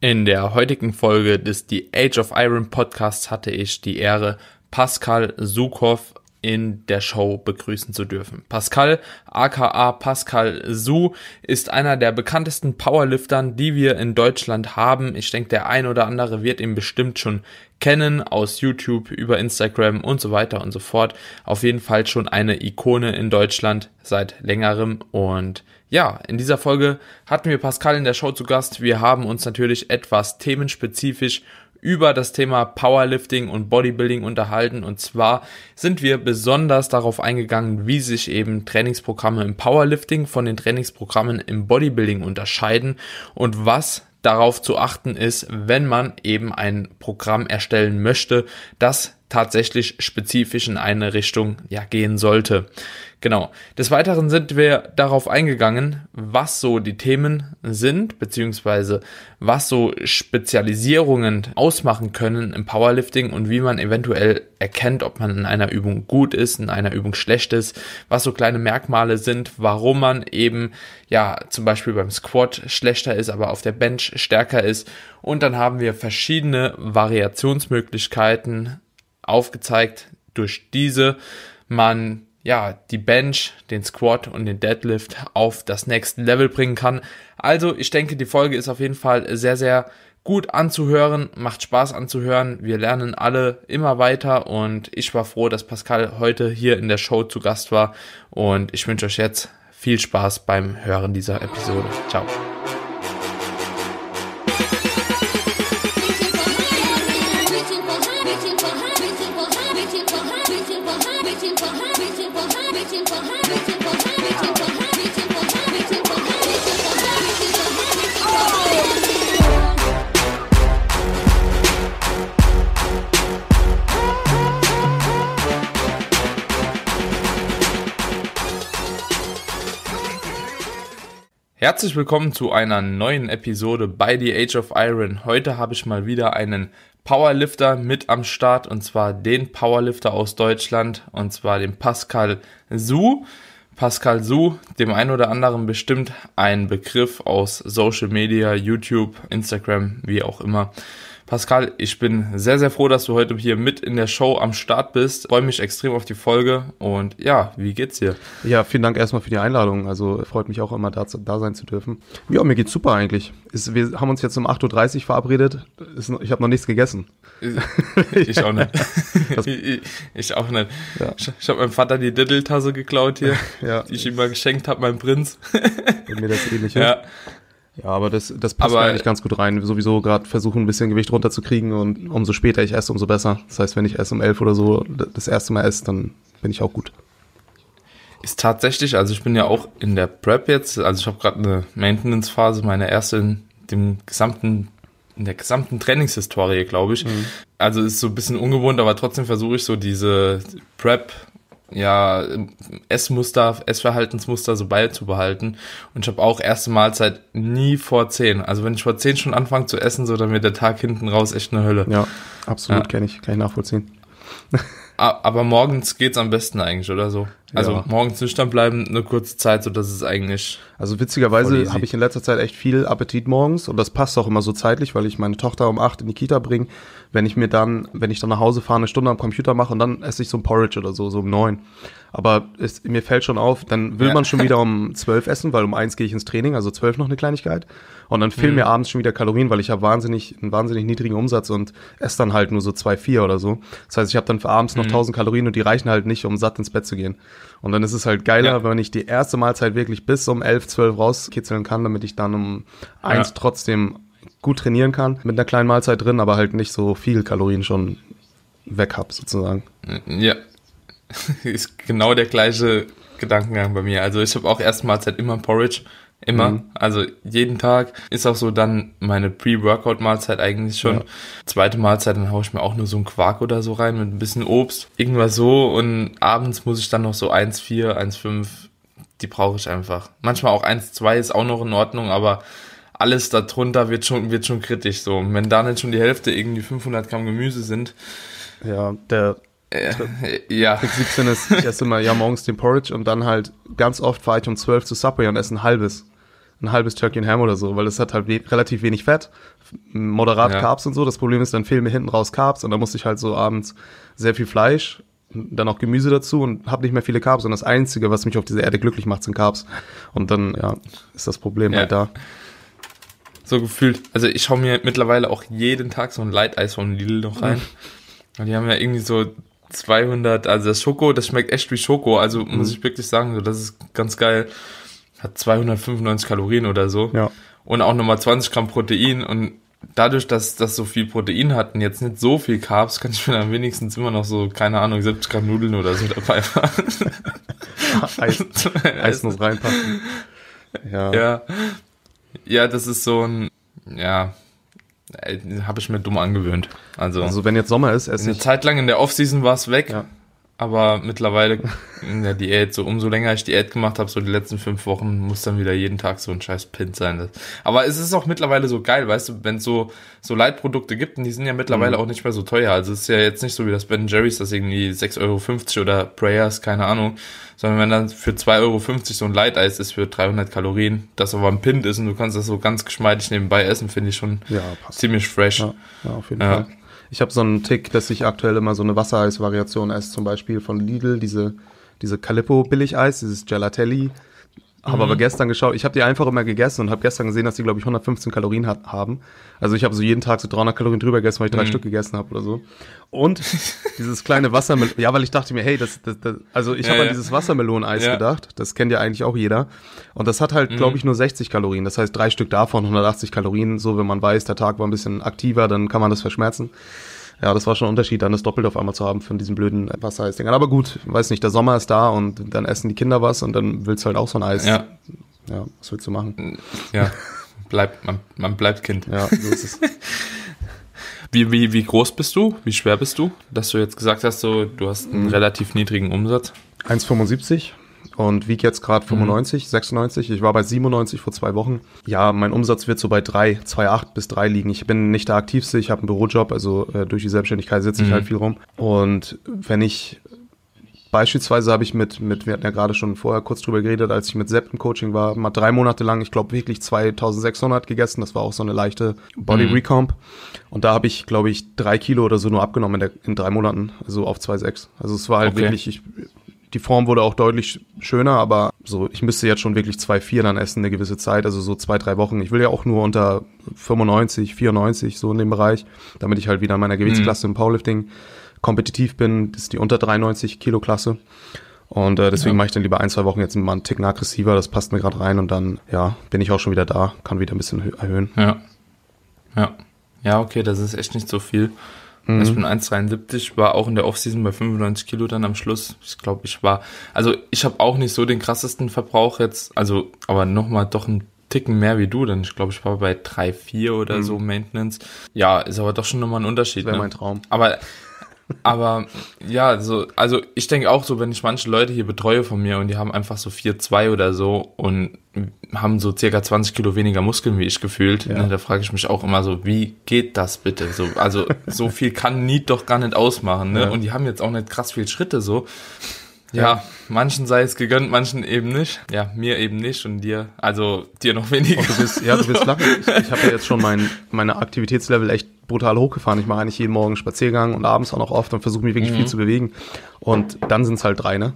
In der heutigen Folge des The Age of Iron Podcasts hatte ich die Ehre, Pascal Sukow in der Show begrüßen zu dürfen. Pascal, aka Pascal Su, ist einer der bekanntesten Powerliftern, die wir in Deutschland haben. Ich denke, der ein oder andere wird ihn bestimmt schon kennen aus YouTube, über Instagram und so weiter und so fort. Auf jeden Fall schon eine Ikone in Deutschland seit längerem und ja, in dieser Folge hatten wir Pascal in der Show zu Gast. Wir haben uns natürlich etwas themenspezifisch über das Thema Powerlifting und Bodybuilding unterhalten. Und zwar sind wir besonders darauf eingegangen, wie sich eben Trainingsprogramme im Powerlifting von den Trainingsprogrammen im Bodybuilding unterscheiden und was darauf zu achten ist, wenn man eben ein Programm erstellen möchte, das tatsächlich spezifisch in eine Richtung ja gehen sollte. Genau. Des Weiteren sind wir darauf eingegangen, was so die Themen sind, beziehungsweise was so Spezialisierungen ausmachen können im Powerlifting und wie man eventuell erkennt, ob man in einer Übung gut ist, in einer Übung schlecht ist, was so kleine Merkmale sind, warum man eben, ja, zum Beispiel beim Squat schlechter ist, aber auf der Bench stärker ist. Und dann haben wir verschiedene Variationsmöglichkeiten aufgezeigt, durch diese man ja, die Bench, den Squat und den Deadlift auf das nächste Level bringen kann. Also, ich denke, die Folge ist auf jeden Fall sehr, sehr gut anzuhören, macht Spaß anzuhören. Wir lernen alle immer weiter und ich war froh, dass Pascal heute hier in der Show zu Gast war und ich wünsche euch jetzt viel Spaß beim Hören dieser Episode. Ciao. Herzlich willkommen zu einer neuen Episode bei The Age of Iron. Heute habe ich mal wieder einen Powerlifter mit am Start und zwar den Powerlifter aus Deutschland und zwar den Pascal Su. Pascal Su, dem einen oder anderen bestimmt ein Begriff aus Social Media, YouTube, Instagram, wie auch immer. Pascal, ich bin sehr, sehr froh, dass du heute hier mit in der Show am Start bist. Freue mich extrem auf die Folge und ja, wie geht's dir? Ja, vielen Dank erstmal für die Einladung. Also freut mich auch immer, da, da sein zu dürfen. Ja, mir geht's super eigentlich. Ist, wir haben uns jetzt um 8.30 Uhr verabredet. Ist, ich habe noch nichts gegessen. Ich auch nicht. ich, ich, auch nicht. Ja. Ich, ich habe meinem Vater die Diddeltasse geklaut hier, ja. die ich ihm mal geschenkt habe, mein Prinz. Und mir das ähnliche. Ja. Ja, aber das, das passt aber, eigentlich ganz gut rein. Sowieso gerade versuchen, ein bisschen Gewicht runterzukriegen und umso später ich esse, umso besser. Das heißt, wenn ich erst um elf oder so das erste Mal esse, dann bin ich auch gut. Ist tatsächlich, also ich bin ja auch in der Prep jetzt, also ich habe gerade eine Maintenance-Phase, meine erste in dem gesamten, in der gesamten Trainingshistorie, glaube ich. Mhm. Also ist so ein bisschen ungewohnt, aber trotzdem versuche ich so diese Prep ja, Essmuster, Essverhaltensmuster so beizubehalten. Und ich habe auch erste Mahlzeit nie vor zehn. Also wenn ich vor zehn schon anfange zu essen, so dann wird der Tag hinten raus echt eine Hölle. Ja, absolut, ja. kenne ich, kann ich nachvollziehen. Aber morgens geht's am besten eigentlich, oder so? Also ja. morgens nüchtern bleiben, eine kurze Zeit, so dass es eigentlich. Also witzigerweise habe ich in letzter Zeit echt viel Appetit morgens und das passt auch immer so zeitlich, weil ich meine Tochter um acht in die Kita bringe. Wenn ich mir dann, wenn ich dann nach Hause fahre, eine Stunde am Computer mache und dann esse ich so ein Porridge oder so, so um neun. Aber es, mir fällt schon auf, dann will ja. man schon wieder um zwölf essen, weil um eins gehe ich ins Training, also zwölf noch eine Kleinigkeit. Und dann fehlen mhm. mir abends schon wieder Kalorien, weil ich habe wahnsinnig, einen wahnsinnig niedrigen Umsatz und esse dann halt nur so zwei, vier oder so. Das heißt, ich habe dann für abends noch mhm. 1000 Kalorien und die reichen halt nicht, um satt ins Bett zu gehen. Und dann ist es halt geiler, ja. wenn ich die erste Mahlzeit wirklich bis um elf, zwölf rauskitzeln kann, damit ich dann um eins ja. trotzdem gut trainieren kann, mit einer kleinen Mahlzeit drin, aber halt nicht so viel Kalorien schon weg hab, sozusagen. Ja, ist genau der gleiche Gedankengang bei mir. Also ich habe auch erste Mahlzeit immer Porridge. Immer. Mhm. Also jeden Tag ist auch so dann meine Pre-Workout-Mahlzeit eigentlich schon. Ja. Zweite Mahlzeit, dann haue ich mir auch nur so einen Quark oder so rein mit ein bisschen Obst. Irgendwas so. Und abends muss ich dann noch so 1,4, 1,5. Die brauche ich einfach. Manchmal auch 1,2 ist auch noch in Ordnung, aber alles darunter wird schon, wird schon kritisch so. Und wenn da nicht schon die Hälfte irgendwie 500 Gramm Gemüse sind. Ja, der äh, ja. Trick 17 ist, ich esse immer ja morgens den Porridge und dann halt ganz oft fahre ich um 12 zu Subway und esse ein halbes. ein halbes Turkey and Ham oder so, weil es hat halt we relativ wenig Fett, moderat ja. Carbs und so. Das Problem ist, dann fehlen mir hinten raus Carbs und dann musste ich halt so abends sehr viel Fleisch, dann auch Gemüse dazu und habe nicht mehr viele Carbs. Und das Einzige, was mich auf dieser Erde glücklich macht, sind Carbs. Und dann, ja, ist das Problem ja. halt da. So gefühlt. Also ich hau mir mittlerweile auch jeden Tag so ein Light Eis von Lidl noch rein. Mhm. Und die haben ja irgendwie so 200, also das Schoko, das schmeckt echt wie Schoko. Also mhm. muss ich wirklich sagen, so das ist ganz geil. Hat 295 Kalorien oder so. Ja. Und auch nochmal 20 Gramm Protein und dadurch, dass das so viel Protein hat und jetzt nicht so viel Carbs, kann ich mir dann wenigstens immer noch so, keine Ahnung, 70 Gramm Nudeln oder so dabei machen. Eis, Eis muss reinpassen. Ja. ja. Ja, das ist so ein, ja, habe ich mir dumm angewöhnt. Also, also wenn jetzt Sommer ist, esse eine Zeit lang in der Offseason war es weg. Ja aber mittlerweile in der Diät, so umso länger ich Diät gemacht habe, so die letzten fünf Wochen, muss dann wieder jeden Tag so ein scheiß Pint sein. Aber es ist auch mittlerweile so geil, weißt du, wenn es so, so Leitprodukte gibt, und die sind ja mittlerweile mhm. auch nicht mehr so teuer. Also es ist ja jetzt nicht so wie das Ben Jerry's, das irgendwie 6,50 Euro oder Prayers, keine Ahnung, sondern wenn dann für 2,50 Euro so ein Leiteis ist für 300 Kalorien, das aber ein Pint ist und du kannst das so ganz geschmeidig nebenbei essen, finde ich schon ja, ziemlich fresh. Ja, ja auf jeden ja. Fall. Ich habe so einen Tick, dass ich aktuell immer so eine Wassereis-Variation esse, zum Beispiel von Lidl, diese, diese Calippo-Billigeis, dieses Gelatelli. Habe mhm. aber gestern geschaut, ich habe die einfach immer gegessen und habe gestern gesehen, dass die, glaube ich, 115 Kalorien hat, haben. Also ich habe so jeden Tag so 300 Kalorien drüber gegessen, weil ich drei mhm. Stück gegessen habe oder so. Und dieses kleine Wassermelon, ja, weil ich dachte mir, hey, das, das, das also ich ja, habe ja. an dieses Wassermeloneis ja. gedacht, das kennt ja eigentlich auch jeder. Und das hat halt, mhm. glaube ich, nur 60 Kalorien. Das heißt, drei Stück davon, 180 Kalorien. So, wenn man weiß, der Tag war ein bisschen aktiver, dann kann man das verschmerzen. Ja, das war schon ein Unterschied, dann das doppelt auf einmal zu haben von diesem blöden Wassereisdingern. Aber gut, weiß nicht, der Sommer ist da und dann essen die Kinder was und dann willst du halt auch so ein Eis. Ja. Ja, was willst du machen? Ja, bleibt, man, man bleibt Kind. Ja, so ist es. Wie, wie, wie groß bist du? Wie schwer bist du? Dass du jetzt gesagt hast, so, du hast einen mhm. relativ niedrigen Umsatz. 1,75 und wiege jetzt gerade 95, mhm. 96. Ich war bei 97 vor zwei Wochen. Ja, mein Umsatz wird so bei 3, 2,8 bis 3 liegen. Ich bin nicht der aktivste, ich habe einen Bürojob, also äh, durch die Selbstständigkeit sitze ich mhm. halt viel rum. Und wenn ich Beispielsweise habe ich mit, mit, wir hatten ja gerade schon vorher kurz drüber geredet, als ich mit Sepp im Coaching war, mal drei Monate lang, ich glaube wirklich 2600 gegessen. Das war auch so eine leichte Body mhm. Recomp. Und da habe ich, glaube ich, drei Kilo oder so nur abgenommen in, der, in drei Monaten, also auf 2,6. Also es war halt okay. wirklich, ich die Form wurde auch deutlich schöner, aber so, ich müsste jetzt schon wirklich 2,4 dann essen eine gewisse Zeit, also so zwei, drei Wochen. Ich will ja auch nur unter 95, 94, so in dem Bereich, damit ich halt wieder in meiner Gewichtsklasse mhm. im Powerlifting kompetitiv bin. Das ist die unter 93 Kilo Klasse. Und äh, deswegen ja. mache ich dann lieber ein, zwei Wochen jetzt mal einen Ticken aggressiver, das passt mir gerade rein und dann, ja, bin ich auch schon wieder da, kann wieder ein bisschen erhöhen. Ja. Ja. Ja, okay, das ist echt nicht so viel. Mhm. Ich bin 1,73, war auch in der Offseason bei 95 Kilo dann am Schluss. Ich glaube, ich war, also ich habe auch nicht so den krassesten Verbrauch jetzt, also aber nochmal doch ein Ticken mehr wie du, denn ich glaube, ich war bei 3,4 oder mhm. so Maintenance. Ja, ist aber doch schon nochmal ein Unterschied. Das wäre ne? mein Traum. Aber aber ja, so, also ich denke auch so, wenn ich manche Leute hier betreue von mir und die haben einfach so 4-2 oder so und haben so circa 20 Kilo weniger Muskeln wie ich gefühlt, ja. ne, da frage ich mich auch immer so, wie geht das bitte? So, also so viel kann Need doch gar nicht ausmachen, ne? Ja. Und die haben jetzt auch nicht krass viel Schritte so. Ja, ja, manchen sei es gegönnt, manchen eben nicht. Ja, mir eben nicht und dir, also dir noch weniger. Und du bist, ja, du bist lachen. Ich, ich habe ja jetzt schon mein, meine Aktivitätslevel echt brutal hochgefahren. Ich mache eigentlich jeden Morgen Spaziergang und abends auch noch oft und versuche mich wirklich mhm. viel zu bewegen. Und dann sind es halt drei, ne?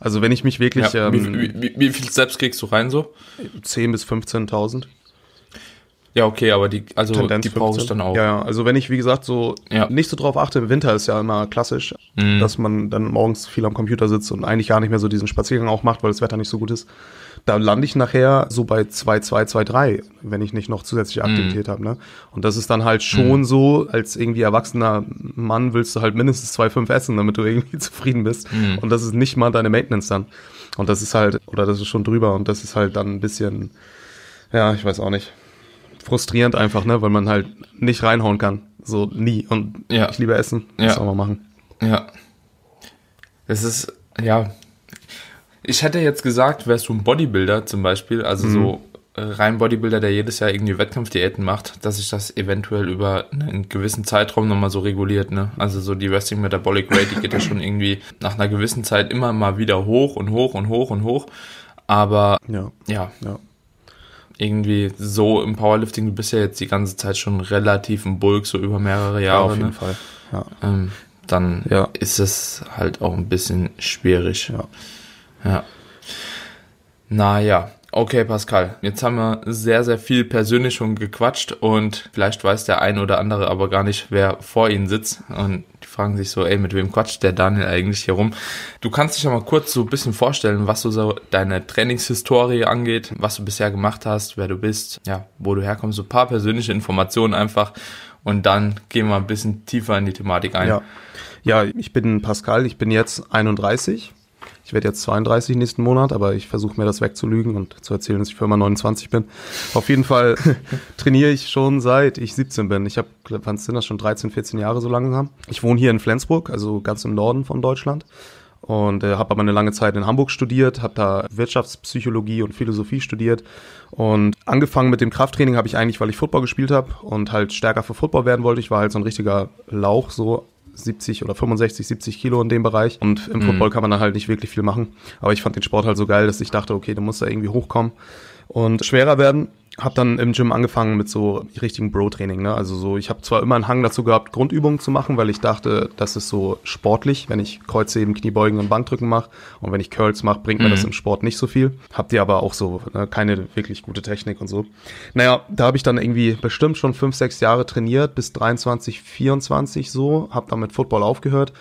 Also wenn ich mich wirklich... Ja, ähm, wie, wie, wie, viel Steps kriegst du rein so? 10.000 bis 15.000. Ja, okay, aber die, also Tendenz die brauche ich dann auch. Ja, ja, also wenn ich, wie gesagt, so ja. nicht so drauf achte, im Winter ist ja immer klassisch, mhm. dass man dann morgens viel am Computer sitzt und eigentlich gar nicht mehr so diesen Spaziergang auch macht, weil das Wetter nicht so gut ist. Da lande ich nachher so bei 2, 2, 2, 3, wenn ich nicht noch zusätzliche mhm. Aktivität mhm. habe. Ne? Und das ist dann halt schon mhm. so, als irgendwie erwachsener Mann willst du halt mindestens 2, 5 essen, damit du irgendwie zufrieden bist. Mhm. Und das ist nicht mal deine Maintenance dann. Und das ist halt, oder das ist schon drüber und das ist halt dann ein bisschen, ja, ich weiß auch nicht frustrierend einfach, ne, weil man halt nicht reinhauen kann. So nie. Und ja. ich liebe Essen. Das ja. auch mal machen. Ja. Das ist, ja. Ich hätte jetzt gesagt, wärst du ein Bodybuilder zum Beispiel, also mhm. so äh, rein Bodybuilder, der jedes Jahr irgendwie Wettkampfdiäten macht, dass sich das eventuell über einen gewissen Zeitraum nochmal so reguliert, ne? Also so die Resting Metabolic Rate, die geht ja schon irgendwie nach einer gewissen Zeit immer mal wieder hoch und hoch und hoch und hoch. Aber ja. ja. ja. Irgendwie so im Powerlifting, du bist ja jetzt die ganze Zeit schon relativ im Bulk, so über mehrere Jahre. Ja, auf jeden ne? Fall. Ja. Ähm, dann Ja. ist es halt auch ein bisschen schwierig. Ja. Ja. Naja, okay, Pascal. Jetzt haben wir sehr, sehr viel persönlich schon gequatscht und vielleicht weiß der ein oder andere aber gar nicht, wer vor ihnen sitzt. Und fragen sich so, ey, mit wem quatscht der Daniel eigentlich hier rum? Du kannst dich ja mal kurz so ein bisschen vorstellen, was so, deine Trainingshistorie angeht, was du bisher gemacht hast, wer du bist, ja, wo du herkommst, so ein paar persönliche Informationen einfach. Und dann gehen wir ein bisschen tiefer in die Thematik ein. Ja. ja, ich bin Pascal, ich bin jetzt 31. Ich werde jetzt 32 nächsten Monat, aber ich versuche mir das wegzulügen und zu erzählen, dass ich für immer 29 bin. Auf jeden Fall trainiere ich schon seit ich 17 bin. Ich habe, wann sind das schon 13, 14 Jahre so langsam. Ich wohne hier in Flensburg, also ganz im Norden von Deutschland und äh, habe aber eine lange Zeit in Hamburg studiert, habe da Wirtschaftspsychologie und Philosophie studiert und angefangen mit dem Krafttraining habe ich eigentlich, weil ich Football gespielt habe und halt stärker für Football werden wollte. Ich war halt so ein richtiger Lauch, so 70 oder 65, 70 Kilo in dem Bereich und im Football kann man dann halt nicht wirklich viel machen. Aber ich fand den Sport halt so geil, dass ich dachte, okay, du musst da irgendwie hochkommen und schwerer werden. Hab dann im Gym angefangen mit so richtigen Bro-Training. Ne? Also so, ich habe zwar immer einen Hang dazu gehabt, Grundübungen zu machen, weil ich dachte, das ist so sportlich, wenn ich Kreuzheben, Kniebeugen und Bankdrücken mache. Und wenn ich Curls mache, bringt mir das im Sport nicht so viel. Habt ihr aber auch so ne, keine wirklich gute Technik und so. Naja, da habe ich dann irgendwie bestimmt schon fünf, sechs Jahre trainiert, bis 23, 24 so. Hab dann mit Football aufgehört.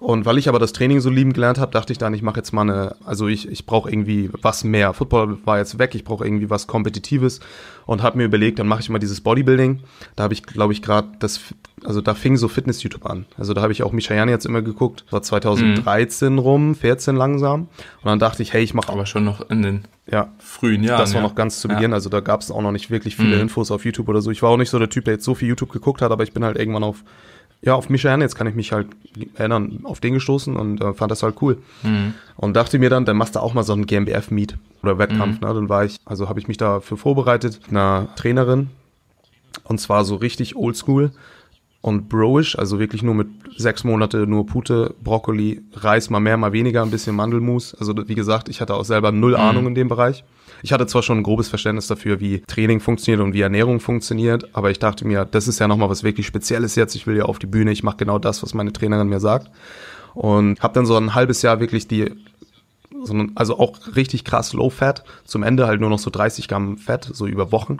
Und weil ich aber das Training so lieben gelernt habe, dachte ich dann, ich mache jetzt mal eine, also ich, ich brauche irgendwie was mehr. Football war jetzt weg, ich brauche irgendwie was Kompetitives und habe mir überlegt, dann mache ich mal dieses Bodybuilding. Da habe ich, glaube ich, gerade das, also da fing so Fitness-YouTube an. Also da habe ich auch Michayani jetzt immer geguckt. War 2013 rum, 14 langsam. Und dann dachte ich, hey, ich mache Aber schon noch in den ja, frühen Jahren. das war ja. noch ganz zu Ja. Beginn, also da gab es auch noch nicht wirklich viele Mhm. Infos auf YouTube oder so. Ich war auch nicht so der Typ, der jetzt so viel YouTube geguckt hat, aber ich bin halt irgendwann auf, ja, auf Michael, jetzt kann ich mich halt erinnern, auf den gestoßen und äh, fand das halt cool. Mhm. Und dachte mir dann, dann machst du auch mal so einen GmbF-Meet oder Wettkampf, Mhm. ne? Dann war ich, also habe ich mich dafür vorbereitet, mit einer Trainerin und zwar so richtig oldschool und broish, also wirklich nur mit sechs Monate nur Pute, Brokkoli, Reis, mal mehr, mal weniger, ein bisschen Mandelmus. Also wie gesagt, ich hatte auch selber null Ahnung in dem Bereich. Ich hatte zwar schon ein grobes Verständnis dafür, wie Training funktioniert und wie Ernährung funktioniert, aber ich dachte mir, das ist ja nochmal was wirklich Spezielles jetzt. Ich will ja auf die Bühne, ich mache genau das, was meine Trainerin mir sagt. Und habe dann so ein halbes Jahr wirklich die sondern also auch richtig krass Low Fat. Zum Ende halt nur noch so 30 Gramm Fett, so über Wochen.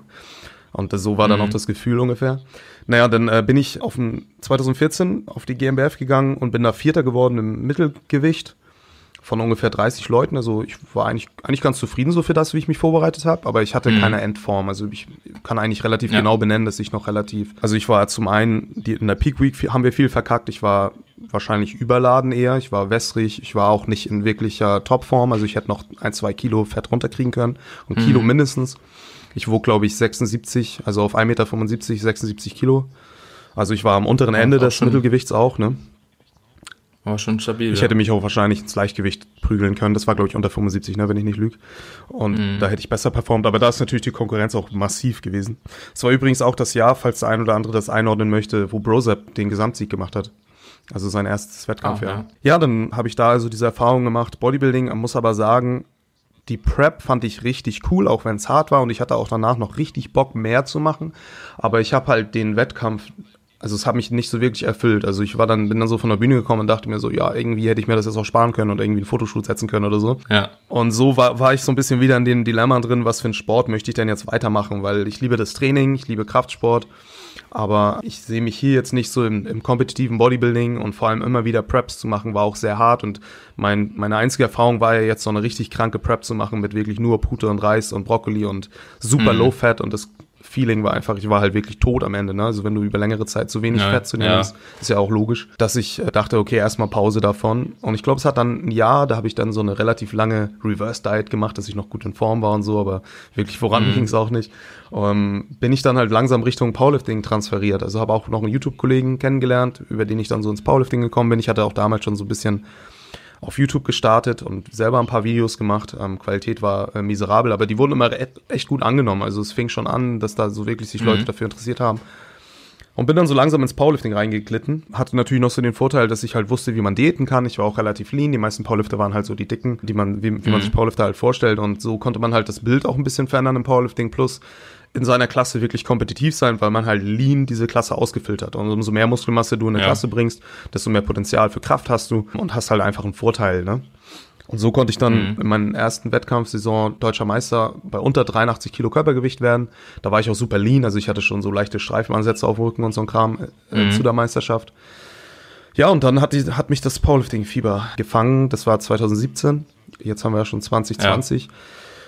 Und so war dann auch das Gefühl ungefähr. Naja, dann äh, bin ich auf ein, 2014 auf die GmbF gegangen und bin da Vierter geworden im Mittelgewicht von ungefähr 30 Leuten. Also ich war eigentlich, eigentlich ganz zufrieden so für das, wie ich mich vorbereitet habe, aber ich hatte keine Endform. Also ich kann eigentlich relativ Ja. genau benennen, dass ich noch relativ. Also ich war zum einen, die, in der Peak Week haben wir viel verkackt. Ich war wahrscheinlich überladen eher. Ich war wässrig. Ich war auch nicht in wirklicher Topform. Also ich hätte noch ein, zwei Kilo Fett runterkriegen können. Und Kilo mindestens. Ich wog, glaube ich, 76, also auf 1,75 Meter 76 Kilo. Also ich war am unteren Ja, Ende auch des Mittelgewichts auch, ne? War schon stabil. Ich ja. hätte mich auch wahrscheinlich ins Leichtgewicht prügeln können. Das war, glaube ich, unter 75, ne, wenn ich nicht lüge. Und Mhm. da hätte ich besser performt. Aber da ist natürlich die Konkurrenz auch massiv gewesen. Es war übrigens auch das Jahr, falls der ein oder andere das einordnen möchte, wo Brozep den Gesamtsieg gemacht hat. Also sein erstes Wettkampf, Ah, ja. ja. Ja, dann habe ich da also diese Erfahrung gemacht. Bodybuilding, man muss aber sagen, die Prep fand ich richtig cool, auch wenn es hart war und ich hatte auch danach noch richtig Bock, mehr zu machen. Aber ich habe halt den Wettkampf, also es hat mich nicht so wirklich erfüllt. Also ich war dann, bin dann so von der Bühne gekommen und dachte mir so, ja, irgendwie hätte ich mir das jetzt auch sparen können und irgendwie einen Fotoshoot setzen können oder so. Ja. Und so war, war ich so ein bisschen wieder in dem Dilemma drin, was für einen Sport möchte ich denn jetzt weitermachen, weil ich liebe das Training, ich liebe Kraftsport, aber ich sehe mich hier jetzt nicht so im, im kompetitiven Bodybuilding und vor allem immer wieder Preps zu machen, war auch sehr hart und mein, meine einzige Erfahrung war ja jetzt so eine richtig kranke Prep zu machen mit wirklich nur Pute und Reis und Brokkoli und super Mhm. Low Fat und das Feeling war einfach, ich war halt wirklich tot am Ende. Ne? Also wenn du über längere Zeit zu wenig Ja, Fett zu dir ja. nimmst, ist ja auch logisch, dass ich äh, dachte, okay, erstmal Pause davon. Und ich glaube, es hat dann ein Jahr, da habe ich dann so eine relativ lange Reverse-Diet gemacht, dass ich noch gut in Form war und so, aber wirklich voran Mhm. ging es auch nicht. Ähm, bin ich dann halt langsam Richtung Powerlifting transferiert. Also habe auch noch einen YouTube-Kollegen kennengelernt, über den ich dann so ins Powerlifting gekommen bin. Ich hatte auch damals schon so ein bisschen auf YouTube gestartet und selber ein paar Videos gemacht. Ähm, Qualität war äh, miserabel, aber die wurden immer e echt gut angenommen. Also es fing schon an, dass da so wirklich sich Leute dafür interessiert haben. Und bin dann so langsam ins Powerlifting reingeglitten. Hatte natürlich noch so den Vorteil, dass ich halt wusste, wie man diäten kann. Ich war auch relativ lean. Die meisten Powerlifter waren halt so die dicken, die man, wie, wie mhm. man sich Powerlifter halt vorstellt. Und so konnte man halt das Bild auch ein bisschen verändern im Powerlifting. Plus in seiner Klasse wirklich kompetitiv sein, weil man halt lean diese Klasse ausgefiltert. Und umso mehr Muskelmasse du in der ja. Klasse bringst, desto mehr Potenzial für Kraft hast du und hast halt einfach einen Vorteil, ne? Und so konnte ich dann mhm. in meinen ersten Wettkampfsaison deutscher Meister bei unter 83 Kilo Körpergewicht werden. Da war ich auch super lean, also ich hatte schon so leichte Streifenansätze auf dem Rücken und so ein Kram äh, mhm. zu der Meisterschaft. Ja, und dann hat, die, hat mich das Powerlifting-Fieber gefangen. Das war 2017. Jetzt haben wir ja schon 2020. Ja.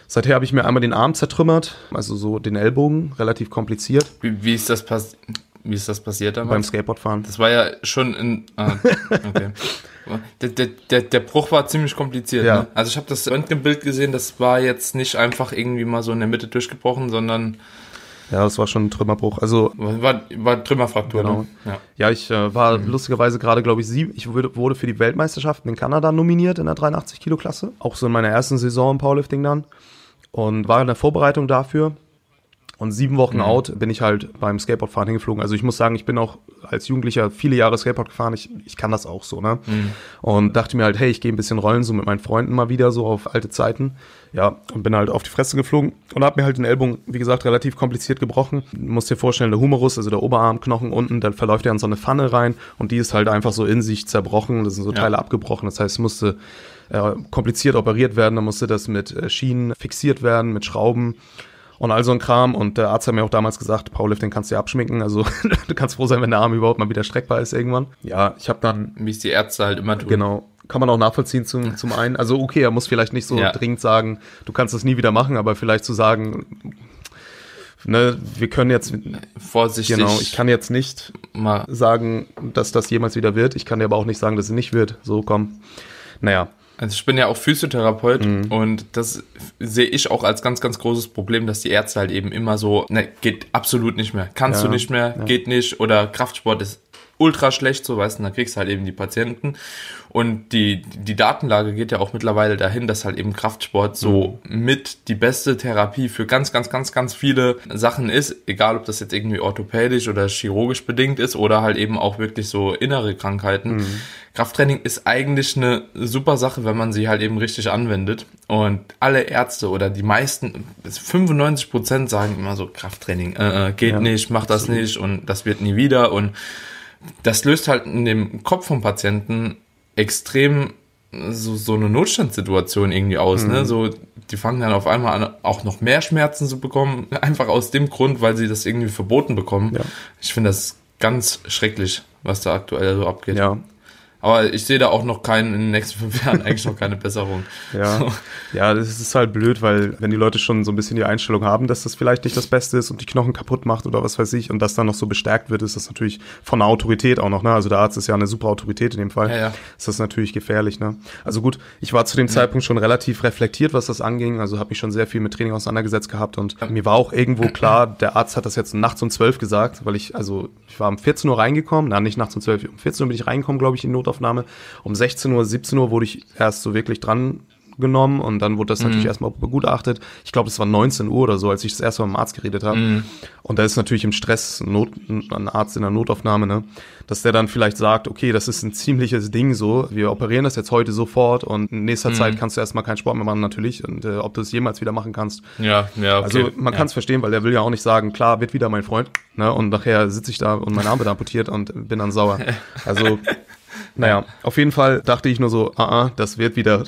Seither habe ich mir einmal den Arm zertrümmert, also so den Ellbogen, relativ kompliziert. Wie, wie ist das passiert? Wie ist das passiert damals? Beim Skateboardfahren. Das war ja schon in. Ah, okay. Der, der, der, der Bruch war ziemlich kompliziert. Ja. Ne? Also ich habe das Röntgenbild gesehen, das war jetzt nicht einfach irgendwie mal so in der Mitte durchgebrochen, sondern ja, das war schon ein Trümmerbruch. Also war, war Trümmerfraktur. Genau. Ne? Ja. ja, ich äh, war mhm. lustigerweise gerade, glaube ich, sieben. Ich wurde, wurde für die Weltmeisterschaften in Kanada nominiert in der 83 Kilo Klasse. Auch so in meiner ersten Saison im Powerlifting dann und war in der Vorbereitung dafür und sieben Wochen mhm. out bin ich halt beim Skateboardfahren hingeflogen. Also ich muss sagen, ich bin auch als Jugendlicher viele Jahre Skateboard gefahren. Ich, ich kann das auch so, ne? Mhm. Und dachte mir halt, hey, ich gehe ein bisschen rollen, so mit meinen Freunden mal wieder, so auf alte Zeiten. Ja, und bin halt auf die Fresse geflogen und habe mir halt den Ellbogen, wie gesagt, relativ kompliziert gebrochen. Du musst dir vorstellen, der Humerus, also der Oberarmknochen unten, dann verläuft ja in so eine Pfanne rein und die ist halt einfach so in sich zerbrochen. Das sind so Teile ja. abgebrochen. Das heißt, es musste äh, kompliziert operiert werden. Dann musste das mit äh, Schienen fixiert werden, mit Schrauben und all so ein Kram. Und der Arzt hat mir auch damals gesagt, Powerlifting kannst du ja abschminken. Also du kannst froh sein, wenn der Arm überhaupt mal wieder streckbar ist irgendwann. Ja, ich habe dann... Wie es die Ärzte halt immer tun. Genau. Kann man auch nachvollziehen zum, zum einen. Also okay, er muss vielleicht nicht so ja. dringend sagen, du kannst das nie wieder machen, aber vielleicht zu sagen, ne, wir können jetzt vorsichtig. Genau, ich kann jetzt nicht mal sagen, dass das jemals wieder wird. Ich kann dir aber auch nicht sagen, dass es nicht wird. So komm. Naja, also ich bin ja auch Physiotherapeut mhm. und das sehe ich auch als ganz, ganz großes Problem, dass die Ärzte halt eben immer so, ne, geht absolut nicht mehr, kannst ja, du nicht mehr, ja. geht nicht oder Kraftsport ist ultra schlecht, so weißt du, dann kriegst du halt eben die Patienten. Und die, die Datenlage geht ja auch mittlerweile dahin, dass halt eben Kraftsport so mhm. mit die beste Therapie für ganz, ganz, ganz, ganz viele Sachen ist, egal ob das jetzt irgendwie orthopädisch oder chirurgisch bedingt ist oder halt eben auch wirklich so innere Krankheiten. Mhm. Krafttraining ist eigentlich eine super Sache, wenn man sie halt eben richtig anwendet. Und alle Ärzte oder die meisten, 95 Prozent sagen immer so, Krafttraining äh, äh, geht ja, nicht, mach das absolut. nicht und das wird nie wieder. Und das löst halt in dem Kopf vom Patienten extrem so, so eine Notstandssituation irgendwie aus, ne? mhm. ne? So, die fangen dann auf einmal an, auch noch mehr Schmerzen zu bekommen, einfach aus dem Grund, weil sie das irgendwie verboten bekommen. Ja. Ich finde das ganz schrecklich, was da aktuell so abgeht. Ja, aber ich sehe da auch noch keinen, in den nächsten fünf Jahren eigentlich noch keine Besserung. Ja. So. ja, das ist halt blöd, weil wenn die Leute schon so ein bisschen die Einstellung haben, dass das vielleicht nicht das Beste ist und die Knochen kaputt macht oder was weiß ich und das dann noch so bestärkt wird, ist das natürlich von der Autorität auch noch, ne? Also der Arzt ist ja eine super Autorität in dem Fall. Ja, ja. Ist das natürlich gefährlich, ne? Also gut, ich war zu dem ja. Zeitpunkt schon relativ reflektiert, was das anging, also habe mich schon sehr viel mit Training auseinandergesetzt gehabt und mir war auch irgendwo klar, der Arzt hat das jetzt nachts um zwölf gesagt, weil ich, also ich war um 14 Uhr reingekommen, na nicht nachts um zwölf, um 14 Uhr bin ich reingekommen, glaube ich, in Notaufnahme um 16 Uhr, 17 Uhr wurde ich erst so wirklich dran genommen und dann wurde das mhm. natürlich erstmal begutachtet. Ich glaube, es war 19 Uhr oder so, als ich das erste Mal mit dem Arzt geredet habe. Mhm. Und da ist natürlich im Stress Not, ein Arzt in der Notaufnahme, ne, dass der dann vielleicht sagt, okay, das ist ein ziemliches Ding so, wir operieren das jetzt heute sofort und in nächster mhm. Zeit kannst du erstmal keinen Sport mehr machen natürlich und äh, ob du es jemals wieder machen kannst. Ja, ja, okay. Also man ja. kann es verstehen, weil der will ja auch nicht sagen, klar, wird wieder mein Freund, ne, und nachher sitze ich da und mein Arm wird amputiert und bin dann sauer. Also naja, auf jeden Fall dachte ich nur so, ah, ah das wird wieder,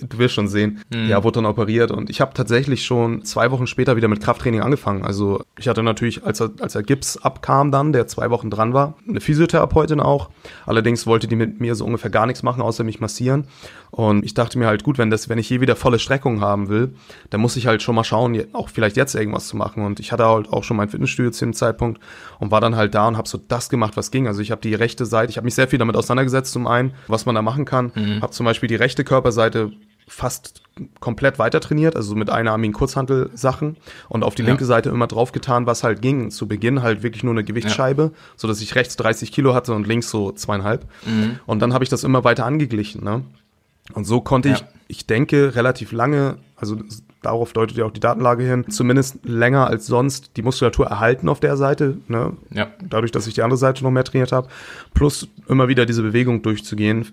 du wirst schon sehen. Mhm. Ja, wurde dann operiert und ich habe tatsächlich schon zwei Wochen später wieder mit Krafttraining angefangen. Also ich hatte natürlich, als er, als er Gips abkam dann, der zwei Wochen dran war, eine Physiotherapeutin auch. Allerdings wollte die mit mir so ungefähr gar nichts machen, außer mich massieren. Und ich dachte mir halt, gut, wenn das, wenn ich hier wieder volle Streckung haben will, dann muss ich halt schon mal schauen, auch vielleicht jetzt irgendwas zu machen. Und ich hatte halt auch schon mein Fitnessstudio zu dem Zeitpunkt und war dann halt da und habe so das gemacht, was ging. Also ich habe die rechte Seite, ich habe mich sehr viel damit auseinandergesetzt, zum einen, was man da machen kann. Mhm. Habe zum Beispiel die rechte Körperseite fast komplett weiter trainiert, also mit einarmigen Kurzhantel-Sachen und auf die ja. linke Seite immer draufgetan, was halt ging. Zu Beginn halt wirklich nur eine Gewichtsscheibe, ja. so dass ich rechts 30 Kilo hatte und links so zweieinhalb. Mhm. Und dann habe ich das immer weiter angeglichen. Ne? Und so konnte ja. ich, ich denke, relativ lange, also darauf deutet ja auch die Datenlage hin, zumindest länger als sonst die Muskulatur erhalten auf der Seite, ne? Ja. Dadurch, dass ich die andere Seite noch mehr trainiert habe, plus immer wieder diese Bewegung durchzugehen,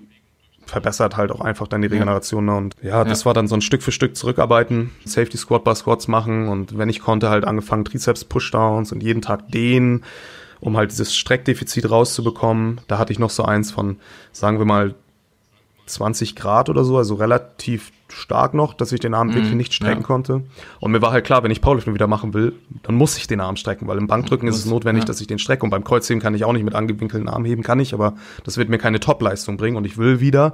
verbessert halt auch einfach dann die Regeneration. Ne? Und ja, das ja. war dann so ein Stück für Stück zurückarbeiten, Safety Squat by Squats machen und wenn ich konnte, halt angefangen Trizeps Pushdowns und jeden Tag dehnen, um halt dieses Streckdefizit rauszubekommen. Da hatte ich noch so eins von, sagen wir mal, 20 Grad oder so, also relativ stark noch, dass ich den Arm mm, wirklich nicht strecken ja. konnte. Und mir war halt klar, wenn ich Powerlifting wieder machen will, dann muss ich den Arm strecken, weil im Bankdrücken ist es notwendig, ja. dass ich den strecke. Und beim Kreuzheben kann ich auch nicht mit angewinkelten Arm heben, kann ich, aber das wird mir keine Top-Leistung bringen. Und ich will wieder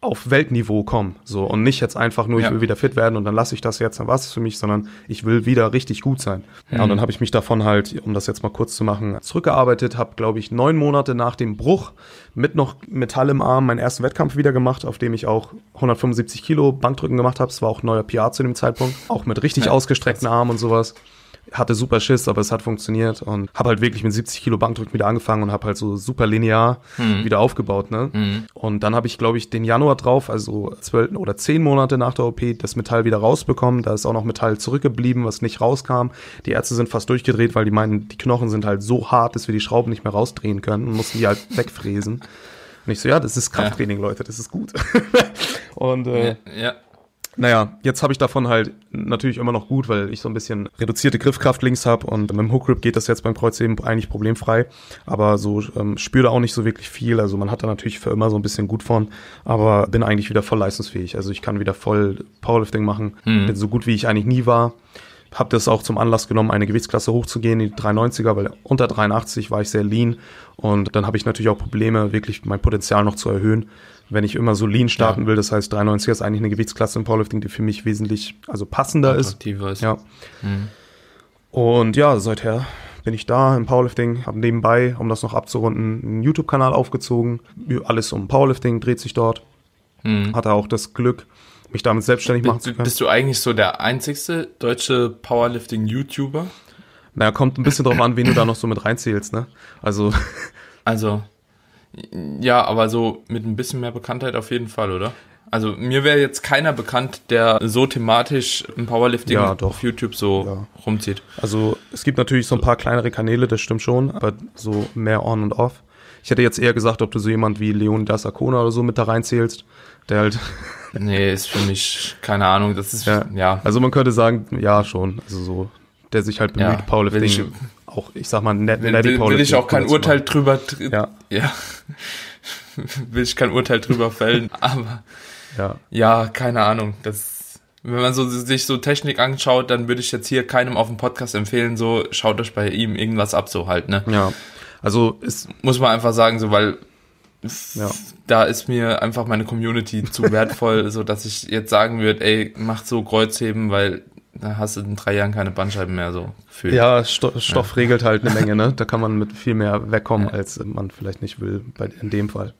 auf Weltniveau kommen. So, und nicht jetzt einfach nur, ich will wieder fit werden und dann lasse ich das jetzt, dann was für mich, sondern ich will wieder richtig gut sein. Mhm. Ja, und dann habe ich mich davon halt, um das jetzt mal kurz zu machen, zurückgearbeitet, habe, glaube ich, neun Monate nach dem Bruch mit noch Metall im Arm meinen ersten Wettkampf wieder gemacht, auf dem ich auch 175 Kilo Bankdrücken gemacht habe. Es war auch neuer PR zu dem Zeitpunkt. Auch mit richtig ja, ausgestreckten Armen und sowas hatte super Schiss, aber es hat funktioniert und habe halt wirklich mit 70 Kilo Bankdrücken wieder angefangen und habe halt so super linear mhm. wieder aufgebaut. Ne? Mhm. Und dann habe ich, glaube ich, den Januar drauf, also zwölf oder zehn Monate nach der OP, das Metall wieder rausbekommen. Da ist auch noch Metall zurückgeblieben, was nicht rauskam. Die Ärzte sind fast durchgedreht, weil die meinen, die Knochen sind halt so hart, dass wir die Schrauben nicht mehr rausdrehen können und mussten die halt wegfräsen. Und ich so, ja, das ist Krafttraining, ja. Leute, das ist gut. und äh, ja, ja. Naja, jetzt habe ich davon halt natürlich immer noch gut, weil ich so ein bisschen reduzierte Griffkraft links habe und mit dem Hook geht das jetzt beim Kreuzheben eigentlich problemfrei, aber so ähm, spüre auch nicht so wirklich viel, also man hat da natürlich für immer so ein bisschen gut von, aber bin eigentlich wieder voll leistungsfähig, also ich kann wieder voll Powerlifting machen, mhm. bin so gut wie ich eigentlich nie war, habe das auch zum Anlass genommen, eine Gewichtsklasse hochzugehen, die 390er, weil unter 83 war ich sehr lean. Und dann habe ich natürlich auch Probleme, wirklich mein Potenzial noch zu erhöhen wenn ich immer so lean starten ja. will. Das heißt, 93 ist eigentlich eine Gewichtsklasse im Powerlifting, die für mich wesentlich also passender ist. ist. Ja. Mhm. Und ja, seither bin ich da im Powerlifting, habe nebenbei, um das noch abzurunden, einen YouTube-Kanal aufgezogen. Alles um Powerlifting dreht sich dort. Mhm. Hatte auch das Glück, mich damit selbstständig machen zu können. Bist du eigentlich so der einzigste deutsche Powerlifting-YouTuber? Naja, kommt ein bisschen drauf an, wen du da noch so mit reinzählst, ne? Also. Also, ja, aber so mit ein bisschen mehr Bekanntheit auf jeden Fall, oder? Also mir wäre jetzt keiner bekannt, der so thematisch im Powerlifting ja, auf YouTube so ja. rumzieht. Also es gibt natürlich so ein paar kleinere Kanäle, das stimmt schon, aber so mehr on und off. Ich hätte jetzt eher gesagt, ob du so jemand wie Leonidas Akona oder so mit da reinzählst, der halt. nee, ist für mich keine Ahnung. Das ist ja. ja. Also man könnte sagen, ja schon. Also so, der sich halt bemüht, Powerlifting auch, ich sag mal, net, will, will, will ich auch kein Urteil drüber, ja, ja. will ich kein Urteil drüber fällen, aber ja, ja keine Ahnung, das, wenn man so, sich so Technik anschaut, dann würde ich jetzt hier keinem auf dem Podcast empfehlen, so, schaut euch bei ihm irgendwas ab, so halt, ne? Ja. Also, ist, muss man einfach sagen, so, weil, ja. da ist mir einfach meine Community zu wertvoll, so dass ich jetzt sagen würde, ey, macht so Kreuzheben, weil da hast du in drei Jahren keine Bandscheiben mehr so gefühlt. Ja, Sto Stoff ja. regelt halt eine Menge, ne? Da kann man mit viel mehr wegkommen, ja. als man vielleicht nicht will, bei, in dem Fall.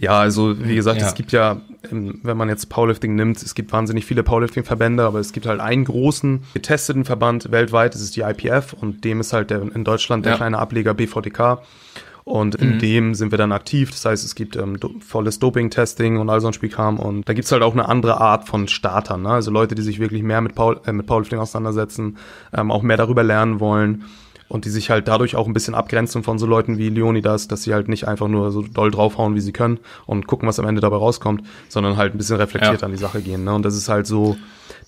Ja, also wie gesagt, ja. es gibt ja, ähm, wenn man jetzt Powerlifting nimmt, es gibt wahnsinnig viele Powerlifting-Verbände, aber es gibt halt einen großen getesteten Verband weltweit, das ist die IPF und dem ist halt der, in Deutschland der kleine Ableger BVDK. Und in mhm. dem sind wir dann aktiv. Das heißt, es gibt ähm, do volles Doping-Testing und all so ein Spielkram. Und da gibt's halt auch eine andere Art von Startern. Ne? Also Leute, die sich wirklich mehr mit, Paul äh, mit Powerlifting auseinandersetzen, ähm, auch mehr darüber lernen wollen und die sich halt dadurch auch ein bisschen abgrenzen von so Leuten wie Leonidas, dass sie halt nicht einfach nur so doll draufhauen, wie sie können und gucken, was am Ende dabei rauskommt, sondern halt ein bisschen reflektiert ja. an die Sache gehen. Ne? Und das ist halt so,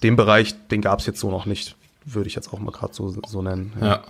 den Bereich, den gab's jetzt so noch nicht, würde ich jetzt auch mal gerade so, so nennen. ja. ja.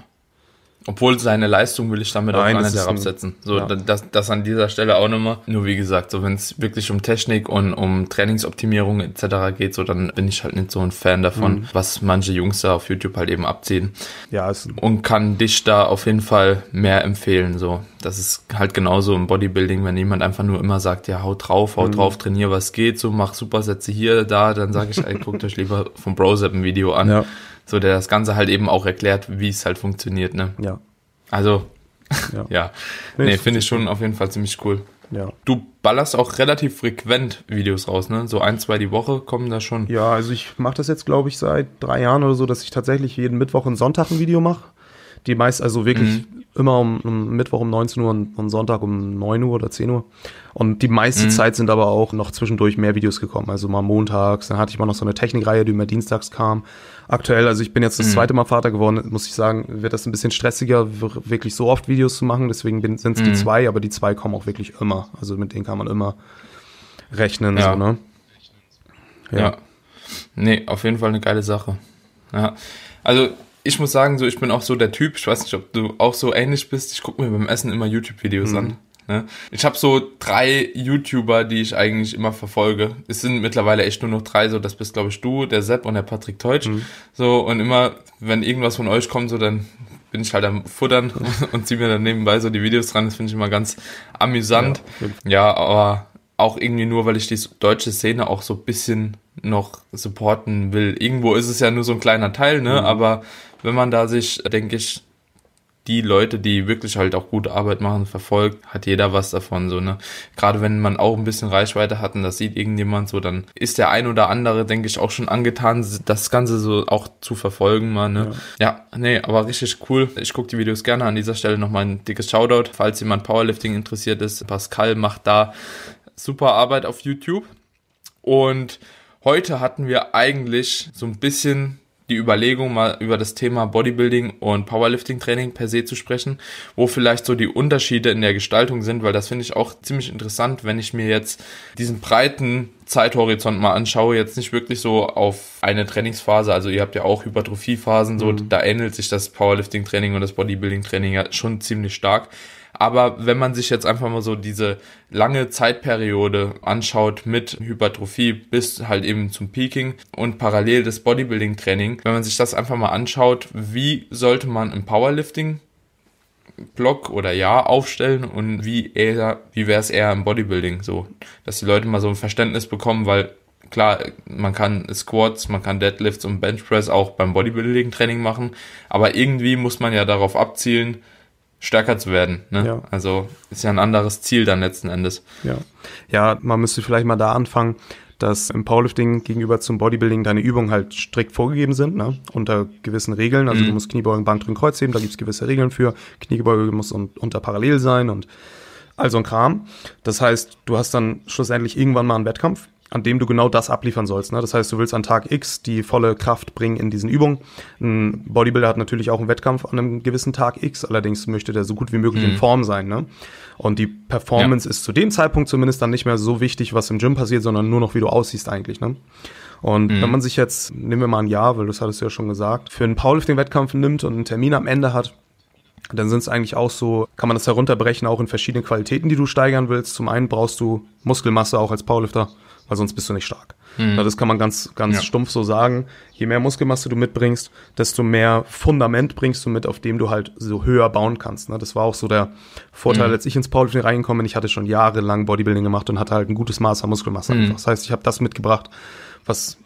Obwohl seine Leistung will ich damit Nein, auch gar nicht herabsetzen. So, ja. das, das an dieser Stelle auch nochmal. Nur wie gesagt, so wenn es wirklich um Technik und um Trainingsoptimierung etc. geht, so dann bin ich halt nicht so ein Fan davon, mhm. was manche Jungs da auf YouTube halt eben abziehen. Ja, ist und kann dich da auf jeden Fall mehr empfehlen. So, das ist halt genauso im Bodybuilding, wenn jemand einfach nur immer sagt, ja, haut drauf, haut mhm. drauf, trainier was geht, so mach Supersätze hier, da, dann sage ich, ey, guckt euch lieber vom Brosep ein Video an. Ja so der das Ganze halt eben auch erklärt, wie es halt funktioniert, ne? Ja. Also, ja. ja. Nee, nee finde ich schon auf jeden Fall ziemlich cool. Ja. Du ballerst auch relativ frequent Videos raus, ne? So ein, zwei die Woche kommen da schon. Ja, also ich mache das jetzt, glaube ich, seit drei Jahren oder so, dass ich tatsächlich jeden Mittwoch und Sonntag ein Video mache. Die meist, also wirklich mhm. immer um, um Mittwoch um 19 Uhr und, und, Sonntag um 9 Uhr oder 10 Uhr. Und die meiste mhm. Zeit sind aber auch noch zwischendurch mehr Videos gekommen. Also mal montags, dann hatte ich mal noch so eine Technikreihe, die immer dienstags kam. Aktuell, also ich bin jetzt das mhm. zweite Mal Vater geworden, muss ich sagen, wird das ein bisschen stressiger, wirklich so oft Videos zu machen. Deswegen sind es mhm. die zwei, aber die zwei kommen auch wirklich immer. Also mit denen kann man immer rechnen. Ja. So, ne? ja. ja. Nee, auf jeden Fall eine geile Sache. Ja. Also ich muss sagen, so ich bin auch so der Typ, ich weiß nicht, ob du auch so ähnlich bist, ich gucke mir beim Essen immer YouTube-Videos mhm. an. Ne? Ich habe so drei YouTuber, die ich eigentlich immer verfolge. Es sind mittlerweile echt nur noch drei, so das bist glaube ich du, der Sepp und der Patrick Teutsch. Mhm. So und immer, wenn irgendwas von euch kommt, so dann bin ich halt am Futtern und ziehe mir dann nebenbei so die Videos dran. Das finde ich immer ganz amüsant. Ja, ja, aber auch irgendwie nur, weil ich die deutsche Szene auch so bisschen noch supporten will. Irgendwo ist es ja nur so ein kleiner Teil, ne? Mhm. Aber wenn man da sich, denke ich, die Leute, die wirklich halt auch gute Arbeit machen, verfolgt, hat jeder was davon, so, ne. Gerade wenn man auch ein bisschen Reichweite hat und das sieht irgendjemand so, dann ist der ein oder andere, denke ich, auch schon angetan, das Ganze so auch zu verfolgen, mal, ne. Ja, ja nee, aber richtig cool. Ich gucke die Videos gerne an dieser Stelle nochmal ein dickes Shoutout, falls jemand Powerlifting interessiert ist. Pascal macht da super Arbeit auf YouTube. Und heute hatten wir eigentlich so ein bisschen die Überlegung, mal über das Thema Bodybuilding und Powerlifting Training per se zu sprechen, wo vielleicht so die Unterschiede in der Gestaltung sind, weil das finde ich auch ziemlich interessant, wenn ich mir jetzt diesen breiten Zeithorizont mal anschaue, jetzt nicht wirklich so auf eine Trainingsphase, also ihr habt ja auch Hypertrophiephasen, so, mhm. da ähnelt sich das Powerlifting Training und das Bodybuilding Training ja schon ziemlich stark. Aber wenn man sich jetzt einfach mal so diese lange Zeitperiode anschaut mit Hypertrophie bis halt eben zum Peaking und parallel das Bodybuilding-Training, wenn man sich das einfach mal anschaut, wie sollte man im Powerlifting Block oder Jahr aufstellen und wie eher, wie wäre es eher im Bodybuilding? So, dass die Leute mal so ein Verständnis bekommen, weil klar, man kann Squats, man kann Deadlifts und Benchpress auch beim Bodybuilding-Training machen, aber irgendwie muss man ja darauf abzielen, stärker zu werden. Ne? Ja. Also ist ja ein anderes Ziel dann letzten Endes. Ja. ja, man müsste vielleicht mal da anfangen, dass im Powerlifting gegenüber zum Bodybuilding deine Übungen halt strikt vorgegeben sind, ne? unter gewissen Regeln. Also mhm. du musst Kniebeugen, Bankdrücken, Kreuzheben, da gibt's gewisse Regeln für. Kniebeuge muss un unter parallel sein und all so ein Kram. Das heißt, du hast dann schlussendlich irgendwann mal einen Wettkampf an dem du genau das abliefern sollst. Ne? Das heißt, du willst an Tag X die volle Kraft bringen in diesen Übungen. Ein Bodybuilder hat natürlich auch einen Wettkampf an einem gewissen Tag X, allerdings möchte der so gut wie möglich mhm. in Form sein. Ne? Und die Performance ja. ist zu dem Zeitpunkt zumindest dann nicht mehr so wichtig, was im Gym passiert, sondern nur noch, wie du aussiehst eigentlich. Ne? Und mhm. wenn man sich jetzt, nehmen wir mal ein Jahr, weil das hattest du ja schon gesagt, für einen Powerlifting-Wettkampf nimmt und einen Termin am Ende hat, dann sind es eigentlich auch so, kann man das herunterbrechen, auch in verschiedene Qualitäten, die du steigern willst. Zum einen brauchst du Muskelmasse auch als Powerlifter weil sonst bist du nicht stark. Mhm. das kann man ganz, ganz ja. stumpf so sagen. Je mehr Muskelmasse du mitbringst, desto mehr Fundament bringst du mit, auf dem du halt so höher bauen kannst. Ne? Das war auch so der Vorteil, mhm. als ich ins Powerlifting reingekommen bin. Ich hatte schon jahrelang Bodybuilding gemacht und hatte halt ein gutes Maß an Muskelmasse. Mhm. Das heißt, ich habe das mitgebracht, was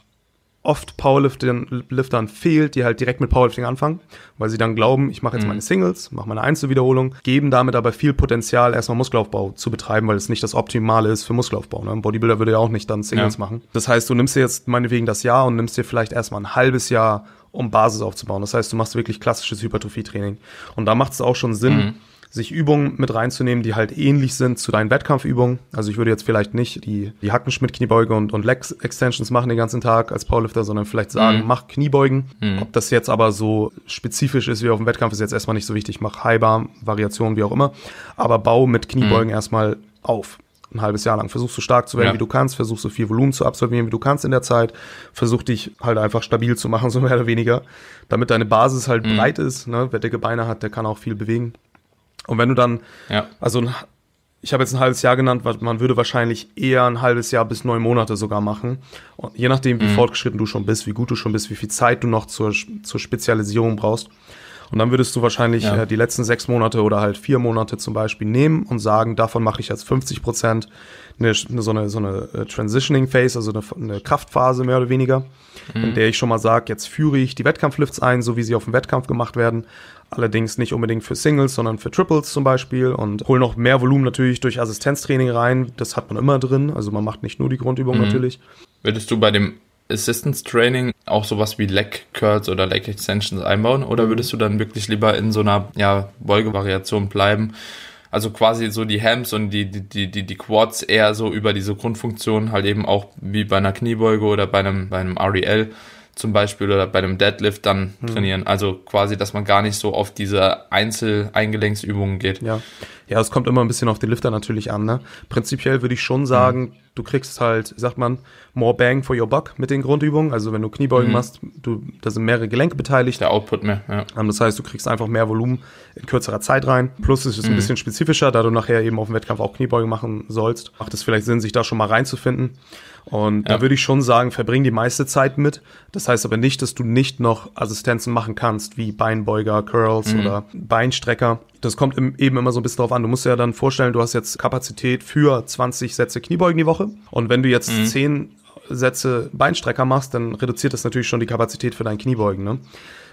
oft Powerliftern fehlt, die halt direkt mit Powerlifting anfangen, weil sie dann glauben, ich mache jetzt mhm. meine Singles, mache meine Einzelwiederholung, geben damit aber viel Potenzial, erstmal Muskelaufbau zu betreiben, weil es nicht das Optimale ist für Muskelaufbau. Ne? Ein Bodybuilder würde ja auch nicht dann Singles ja. machen. Das heißt, du nimmst dir jetzt meinetwegen das Jahr und nimmst dir vielleicht erstmal ein halbes Jahr, um Basis aufzubauen. Das heißt, du machst wirklich klassisches Hypertrophie-Training. Und da macht es auch schon Sinn, mhm sich Übungen mit reinzunehmen, die halt ähnlich sind zu deinen Wettkampfübungen. Also ich würde jetzt vielleicht nicht die, die Hackenschmidt-Kniebeuge und, und Legs-Extensions machen den ganzen Tag als Powerlifter, sondern vielleicht sagen, mhm. mach Kniebeugen. Mhm. Ob das jetzt aber so spezifisch ist wie auf dem Wettkampf, ist jetzt erstmal nicht so wichtig. Mach Highbar, Variationen, wie auch immer. Aber bau mit Kniebeugen mhm. erstmal auf ein halbes Jahr lang. Versuch so stark zu werden, ja. wie du kannst, versuch so viel Volumen zu absolvieren, wie du kannst in der Zeit, versuch dich halt einfach stabil zu machen, so mehr oder weniger, damit deine Basis halt mhm. breit ist. Ne? Wer dicke Beine hat, der kann auch viel bewegen. Und wenn du dann, ja. also ich habe jetzt ein halbes Jahr genannt, man würde wahrscheinlich eher ein halbes Jahr bis neun Monate sogar machen. Und je nachdem, wie mhm. fortgeschritten du schon bist, wie gut du schon bist, wie viel Zeit du noch zur, zur Spezialisierung brauchst. Und dann würdest du wahrscheinlich ja. äh, die letzten sechs Monate oder halt vier Monate zum Beispiel nehmen und sagen, davon mache ich jetzt 50 Prozent eine, so eine, so eine äh, Transitioning Phase, also eine, eine Kraftphase mehr oder weniger, mhm. in der ich schon mal sage, jetzt führe ich die Wettkampflifts ein, so wie sie auf dem Wettkampf gemacht werden. Allerdings nicht unbedingt für Singles, sondern für Triples zum Beispiel und hol noch mehr Volumen natürlich durch Assistenztraining rein. Das hat man immer drin. Also man macht nicht nur die Grundübung mhm. natürlich. Würdest du bei dem Assistance Training auch sowas wie Leg Curls oder Leg Extensions einbauen oder mhm. würdest du dann wirklich lieber in so einer ja, Beugevariation bleiben? Also quasi so die Hams und die, die, die, die Quads eher so über diese Grundfunktion halt eben auch wie bei einer Kniebeuge oder bei einem, bei einem REL zum Beispiel oder bei einem Deadlift dann hm. trainieren. Also quasi, dass man gar nicht so auf diese Einzel-Eingelenksübungen geht. Ja. Ja, es kommt immer ein bisschen auf den Lifter natürlich an. Ne? Prinzipiell würde ich schon sagen, mhm. du kriegst halt, sagt man, more bang for your buck mit den Grundübungen. Also wenn du Kniebeugen mhm. machst, du, da sind mehrere Gelenke beteiligt. Der Output mehr, ja. Ähm, das heißt, du kriegst einfach mehr Volumen in kürzerer Zeit rein. Plus es ist mhm. ein bisschen spezifischer, da du nachher eben auf dem Wettkampf auch Kniebeugen machen sollst. Macht es vielleicht Sinn, sich da schon mal reinzufinden. Und ja. da würde ich schon sagen, verbring die meiste Zeit mit. Das heißt aber nicht, dass du nicht noch Assistenzen machen kannst, wie Beinbeuger, Curls mhm. oder Beinstrecker. Das kommt eben immer so ein bisschen drauf an. Du musst dir ja dann vorstellen, du hast jetzt Kapazität für 20 Sätze Kniebeugen die Woche. Und wenn du jetzt mhm. 10 Sätze Beinstrecker machst, dann reduziert das natürlich schon die Kapazität für dein Kniebeugen. Ne?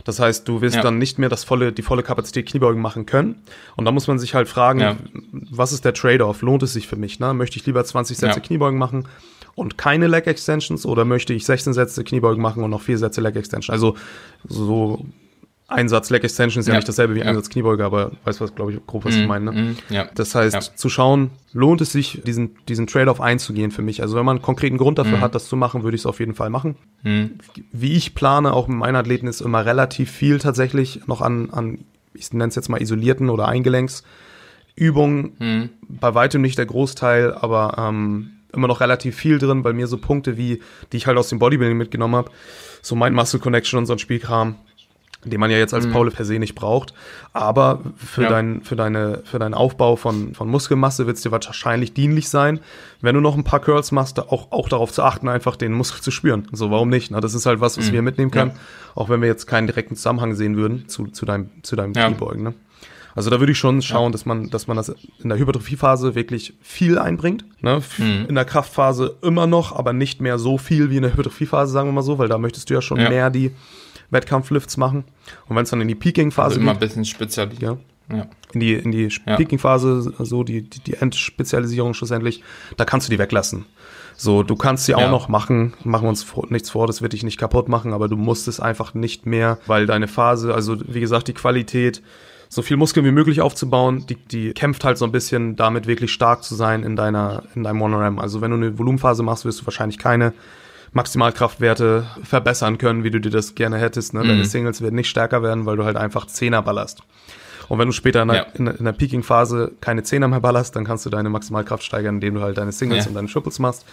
Das heißt, du wirst ja. dann nicht mehr das volle, die volle Kapazität Kniebeugen machen können. Und da muss man sich halt fragen, ja. was ist der Trade-off? Lohnt es sich für mich? Ne? Möchte ich lieber 20 Sätze ja. Kniebeugen machen und keine Leg Extensions oder möchte ich 16 Sätze Kniebeugen machen und noch vier Sätze Leg Extension? Also so Einsatz Leg Extension ist ja, ja nicht dasselbe wie ja. Einsatz Kniebeuge, aber weißt du was, glaube ich, grob was mm, ich meine. Ne? Mm, ja. Das heißt, ja. zu schauen, lohnt es sich, diesen, diesen Trade-off einzugehen für mich. Also wenn man einen konkreten Grund dafür mm. hat, das zu machen, würde ich es auf jeden Fall machen. Mm. Wie ich plane, auch mit meinen Athleten, ist immer relativ viel tatsächlich noch an, an ich nenne es jetzt mal isolierten oder Eingelenksübungen. Mm. Bei weitem nicht der Großteil, aber ähm, immer noch relativ viel drin, weil mir so Punkte wie, die ich halt aus dem Bodybuilding mitgenommen habe, so Mind Muscle Connection und so ein Spielkram, den man ja jetzt als mhm. Paule per se nicht braucht. Aber für, ja. dein, für, deine, für deinen Aufbau von, von Muskelmasse wird es dir wahrscheinlich dienlich sein, wenn du noch ein paar Curls machst, auch, auch darauf zu achten, einfach den Muskel zu spüren. So, warum nicht? Na, das ist halt was, was mhm. wir mitnehmen können, ja. auch wenn wir jetzt keinen direkten Zusammenhang sehen würden zu, zu deinem, zu deinem ja. Kniebeugen. Ne? Also da würde ich schon schauen, ja. dass man, dass man das in der Hypertrophiephase wirklich viel einbringt. Ne? Mhm. In der Kraftphase immer noch, aber nicht mehr so viel wie in der Hypertrophiephase, sagen wir mal so, weil da möchtest du ja schon mehr die Wettkampflifts machen. Und wenn es dann in die Peaking-Phase also immer ein bisschen spezialisiert. Ja. Ja. In die, in die ja. Peaking-Phase, so die, die, die Endspezialisierung schlussendlich, da kannst du die weglassen. So, du kannst sie auch ja. noch machen, machen wir uns nichts vor, das wird dich nicht kaputt machen, aber du musst es einfach nicht mehr, weil deine Phase, also wie gesagt, die Qualität, so viel Muskeln wie möglich aufzubauen, die, die kämpft halt so ein bisschen damit wirklich stark zu sein in deiner, in deinem Monoram. Also wenn du eine Volumenphase machst, wirst du wahrscheinlich keine Maximalkraftwerte verbessern können, wie du dir das gerne hättest. Ne? Mhm. Deine Singles werden nicht stärker werden, weil du halt einfach Zehner ballerst. Und wenn du später in der, ja. in, in der Peaking-Phase keine Zehner mehr ballerst, dann kannst du deine Maximalkraft steigern, indem du halt deine Singles ja. und deine Triples machst.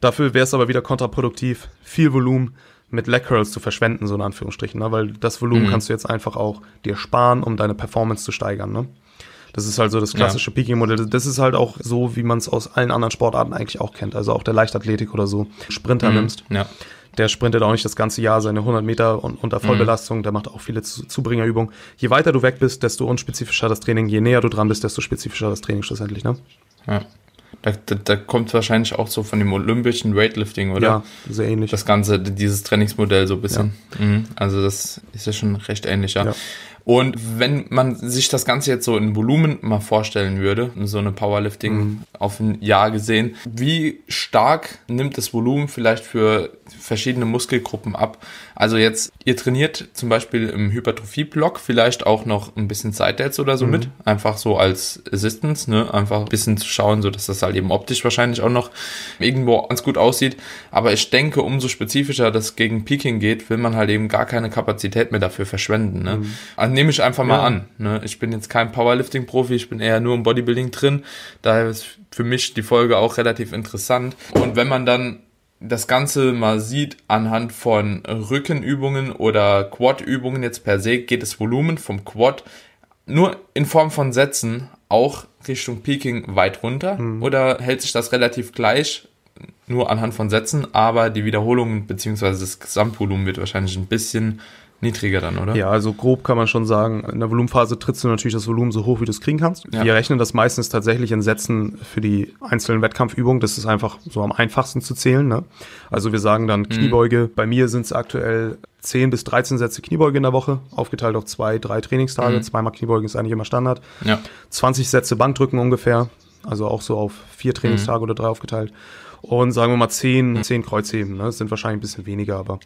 Dafür wäre es aber wieder kontraproduktiv, viel Volumen mit Leg Curls zu verschwenden, so in Anführungsstrichen, ne? weil das Volumen mhm. kannst du jetzt einfach auch dir sparen, um deine Performance zu steigern. Ne? Das ist halt so das klassische ja. Peaking-Modell. Das ist halt auch so, wie man es aus allen anderen Sportarten eigentlich auch kennt. Also auch der Leichtathletik oder so. Sprinter mhm. nimmst. Ja. Der sprintet auch nicht das ganze Jahr seine 100 Meter unter Vollbelastung. Mhm. Der macht auch viele Zubringerübungen. Je weiter du weg bist, desto unspezifischer das Training. Je näher du dran bist, desto spezifischer das Training schlussendlich. Ne? Ja. Da, da, da kommt wahrscheinlich auch so von dem olympischen Weightlifting, oder? Ja, sehr ähnlich. Das Ganze, dieses Trainingsmodell so ein bisschen. Ja. Mhm. Also das ist ja schon recht ähnlich, ja. ja. Und wenn man sich das Ganze jetzt so in Volumen mal vorstellen würde, so eine Powerlifting mhm. auf ein Jahr gesehen, wie stark nimmt das Volumen vielleicht für verschiedene Muskelgruppen ab? Also jetzt, ihr trainiert zum Beispiel im Hypertrophie-Block vielleicht auch noch ein bisschen Side-Delts oder so mhm. mit, einfach so als Assistance, ne? Einfach ein bisschen zu schauen, so dass das halt eben optisch wahrscheinlich auch noch irgendwo ganz gut aussieht. Aber ich denke, umso spezifischer das gegen Peaking geht, will man halt eben gar keine Kapazität mehr dafür verschwenden. Ne? Mhm. Nehme ich einfach mal ja. an. Ne? Ich bin jetzt kein Powerlifting-Profi, ich bin eher nur im Bodybuilding drin. Daher ist für mich die Folge auch relativ interessant. Und wenn man dann das Ganze mal sieht anhand von Rückenübungen oder Quad-Übungen jetzt per se, geht das Volumen vom Quad nur in Form von Sätzen auch Richtung Peaking weit runter mhm. oder hält sich das relativ gleich nur anhand von Sätzen, aber die Wiederholungen bzw. das Gesamtvolumen wird wahrscheinlich ein bisschen niedriger dann, oder? Ja, also grob kann man schon sagen, in der Volumenphase trittst du natürlich das Volumen so hoch, wie du es kriegen kannst. Ja. Wir rechnen das meistens tatsächlich in Sätzen für die einzelnen Wettkampfübungen. Das ist einfach so am einfachsten zu zählen. Ne? Also wir sagen dann mhm. Kniebeuge. Mhm. Bei mir sind es aktuell 10 bis 13 Sätze Kniebeuge in der Woche, aufgeteilt auf zwei, drei Trainingstage. Mhm. Zweimal Kniebeuge ist eigentlich immer Standard. Ja. 20 Sätze Bankdrücken ungefähr. also auch so auf vier Trainingstage mhm. oder drei aufgeteilt. Und sagen wir mal zehn, zehn Kreuzheben, ne? das sind wahrscheinlich ein bisschen weniger, aber.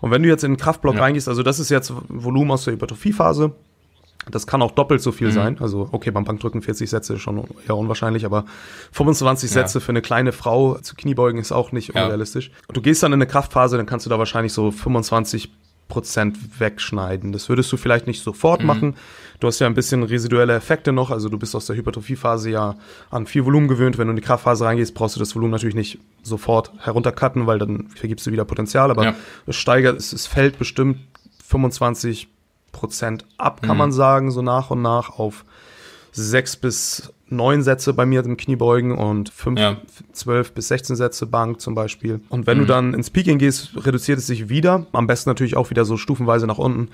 Und wenn du jetzt in den Kraftblock ja. reingehst, also das ist jetzt Volumen aus der Hypertrophiephase, das kann auch doppelt so viel mhm. sein. Also, okay, beim Bankdrücken 40 Sätze ist schon eher unwahrscheinlich, aber 25 ja. Sätze für eine kleine Frau zu Kniebeugen ist auch nicht unrealistisch. Ja. Du gehst dann in eine Kraftphase, dann kannst du da wahrscheinlich so 25 Prozent wegschneiden. Das würdest du vielleicht nicht sofort mhm. machen. Du hast ja ein bisschen residuelle Effekte noch, also du bist aus der Hypertrophiephase ja an viel Volumen gewöhnt. Wenn du in die Kraftphase reingehst, brauchst du das Volumen natürlich nicht sofort heruntercutten, weil dann vergibst du wieder Potenzial, aber ja. es steigert, es, es fällt bestimmt 25 Prozent ab, kann mhm. man sagen, so nach und nach auf sechs bis neun Sätze bei mir im Kniebeugen und fünf, ja. zwölf bis 16 Sätze Bank zum Beispiel. Und wenn mhm. du dann ins Peaking gehst, reduziert es sich wieder. Am besten natürlich auch wieder so stufenweise nach unten,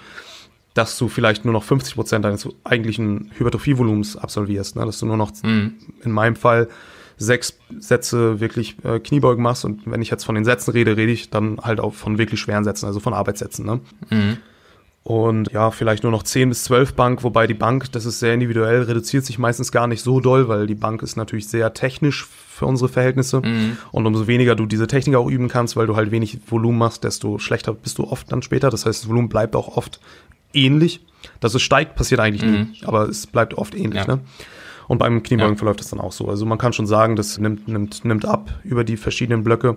dass du vielleicht nur noch 50 Prozent deines eigentlichen Hypertrophievolumens absolvierst. Ne? Dass du nur noch, mhm. in meinem Fall, sechs Sätze wirklich äh, Kniebeugen machst. Und wenn ich jetzt von den Sätzen rede, rede ich dann halt auch von wirklich schweren Sätzen, also von Arbeitssätzen. Ne? Mhm und ja, vielleicht nur noch 10 bis 12 Bank, wobei die Bank, das ist sehr individuell, reduziert sich meistens gar nicht so doll, weil die Bank ist natürlich sehr technisch für unsere Verhältnisse. Mhm. Und umso weniger du diese Technik auch üben kannst, weil du halt wenig Volumen machst, desto schlechter bist du oft dann später. Das heißt, das Volumen bleibt auch oft ähnlich. Dass es steigt, passiert eigentlich mhm. nie, aber es bleibt oft ähnlich. Ja. Ne? Und beim Kniebeugen ja. verläuft es dann auch so. Also man kann schon sagen, das nimmt, nimmt, nimmt ab über die verschiedenen Blöcke.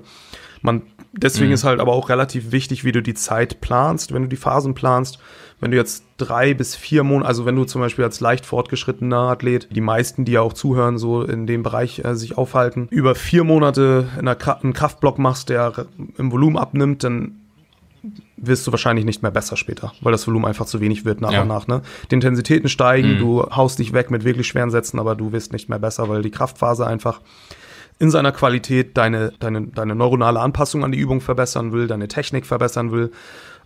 Man, deswegen mhm. ist halt aber auch relativ wichtig, wie du die Zeit planst, wenn du die Phasen planst. Wenn du jetzt drei bis vier Monate, also wenn du zum Beispiel als leicht fortgeschrittener Athlet, die meisten, die ja auch zuhören, so in dem Bereich äh, sich aufhalten, über vier Monate in einer, einen Kraftblock machst, der im Volumen abnimmt, dann wirst du wahrscheinlich nicht mehr besser später, weil das Volumen einfach zu wenig wird nach ja. und nach. Ne? Die Intensitäten steigen, mhm. du haust dich weg mit wirklich schweren Sätzen, aber du wirst nicht mehr besser, weil die Kraftphase einfach in seiner Qualität deine, deine, deine neuronale Anpassung an die Übung verbessern will, deine Technik verbessern will,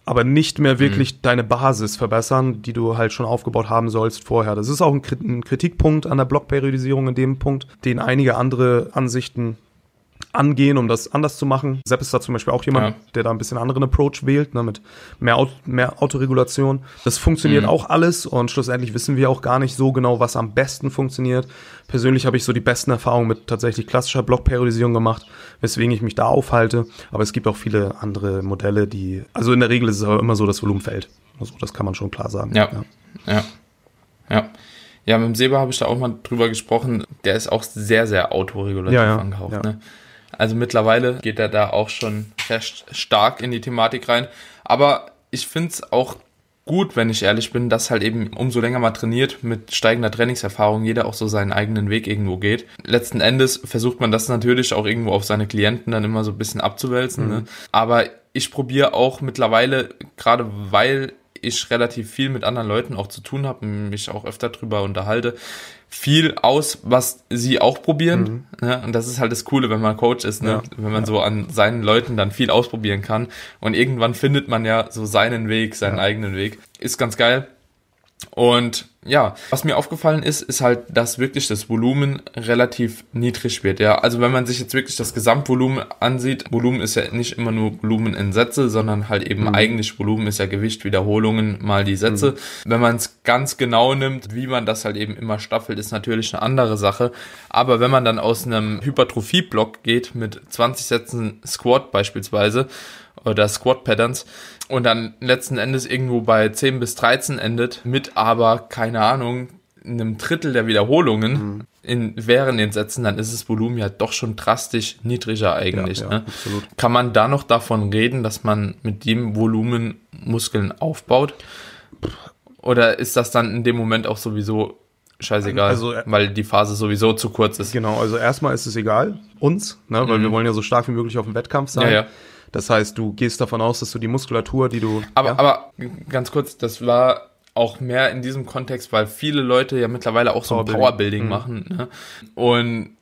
aber nicht mehr wirklich mhm. deine Basis verbessern, die du halt schon aufgebaut haben sollst vorher. Das ist auch ein Kritikpunkt an der Blockperiodisierung in dem Punkt, den einige andere Ansichten angehen, um das anders zu machen. Sepp ist da zum Beispiel auch jemand, ja. der da ein bisschen anderen Approach wählt, ne, mit mehr, Auto, mehr Autoregulation. Das funktioniert mhm. auch alles und schlussendlich wissen wir auch gar nicht so genau, was am besten funktioniert. Persönlich habe ich so die besten Erfahrungen mit tatsächlich klassischer Blockperiodisierung gemacht, weswegen ich mich da aufhalte. Aber es gibt auch viele andere Modelle, die, also in der Regel ist es aber immer so, das Volumen fällt. Also das kann man schon klar sagen. Ja, ja. ja. ja. Ja, mit dem Seba habe ich da auch mal drüber gesprochen. Der ist auch sehr, sehr autoregulativ ja, ja, angehaucht. Ja. Ne? Also mittlerweile geht er da auch schon recht stark in die Thematik rein. Aber ich finde es auch gut, wenn ich ehrlich bin, dass halt eben umso länger man trainiert, mit steigender Trainingserfahrung jeder auch so seinen eigenen Weg irgendwo geht. Letzten Endes versucht man das natürlich auch irgendwo auf seine Klienten dann immer so ein bisschen abzuwälzen. Mhm. Ne? Aber ich probiere auch mittlerweile, gerade weil ich relativ viel mit anderen Leuten auch zu tun habe, mich auch öfter drüber unterhalte, viel aus, was sie auch probieren. Mhm. Ja, und das ist halt das Coole, wenn man Coach ist, ne? Ja. wenn man ja. so an seinen Leuten dann viel ausprobieren kann. Und irgendwann findet man ja so seinen Weg, seinen eigenen Weg. Ist ganz geil. Und ja, was mir aufgefallen ist, ist halt, dass wirklich das Volumen relativ niedrig wird. Ja, also wenn man sich jetzt wirklich das Gesamtvolumen ansieht, Volumen ist ja nicht immer nur Volumen in Sätze, sondern halt eben mhm. eigentlich Volumen ist ja Gewicht, Wiederholungen mal die Sätze. Mhm. Wenn man es ganz genau nimmt, wie man das halt eben immer staffelt, ist natürlich eine andere Sache. Aber wenn man dann aus einem Hypertrophie-Block geht mit 20 Sätzen Squat beispielsweise, oder Squat Patterns und dann letzten Endes irgendwo bei 10 bis 13 endet, mit aber, keine Ahnung, einem Drittel der Wiederholungen mhm. in, während den Sätzen, dann ist das Volumen ja doch schon drastisch niedriger eigentlich. Ja, ja, ne? Kann man da noch davon reden, dass man mit dem Volumen Muskeln aufbaut? Oder ist das dann in dem Moment auch sowieso scheißegal, also, äh, weil die Phase sowieso zu kurz ist? Genau, also erstmal ist es egal, uns, ne, weil mhm. wir wollen ja so stark wie möglich auf dem Wettkampf sein. Ja, ja. Das heißt, du gehst davon aus, dass du die Muskulatur, die du. Aber, ja? aber ganz kurz, das war auch mehr in diesem Kontext, weil viele Leute ja mittlerweile auch so Powerbuilding, Powerbuilding mhm. machen. Ne? Und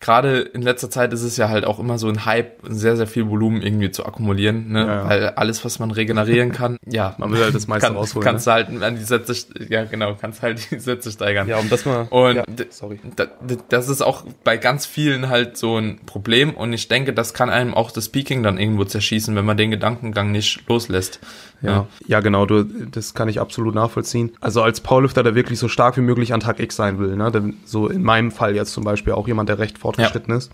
gerade in letzter Zeit ist es ja halt auch immer so ein Hype, sehr, sehr viel Volumen irgendwie zu akkumulieren, ne? Ja, ja. Weil alles, was man regenerieren kann, ja. Man will halt das meiste kann, rausholen. Kannst ne? halt an die Sätze, ja genau, kannst halt die Sätze steigern. Ja, um das mal. Und ja, sorry. das ist auch bei ganz vielen halt so ein Problem und ich denke, das kann einem auch das Peaking dann irgendwo zerschießen, wenn man den Gedankengang nicht loslässt. Ja, ja, genau, du, das kann ich absolut nachvollziehen. Also als Powerlifter, der wirklich so stark wie möglich an Tag X sein will, ne? Denn so in meinem Fall jetzt zum Beispiel auch jemand, der recht fortgeschritten ja. ist,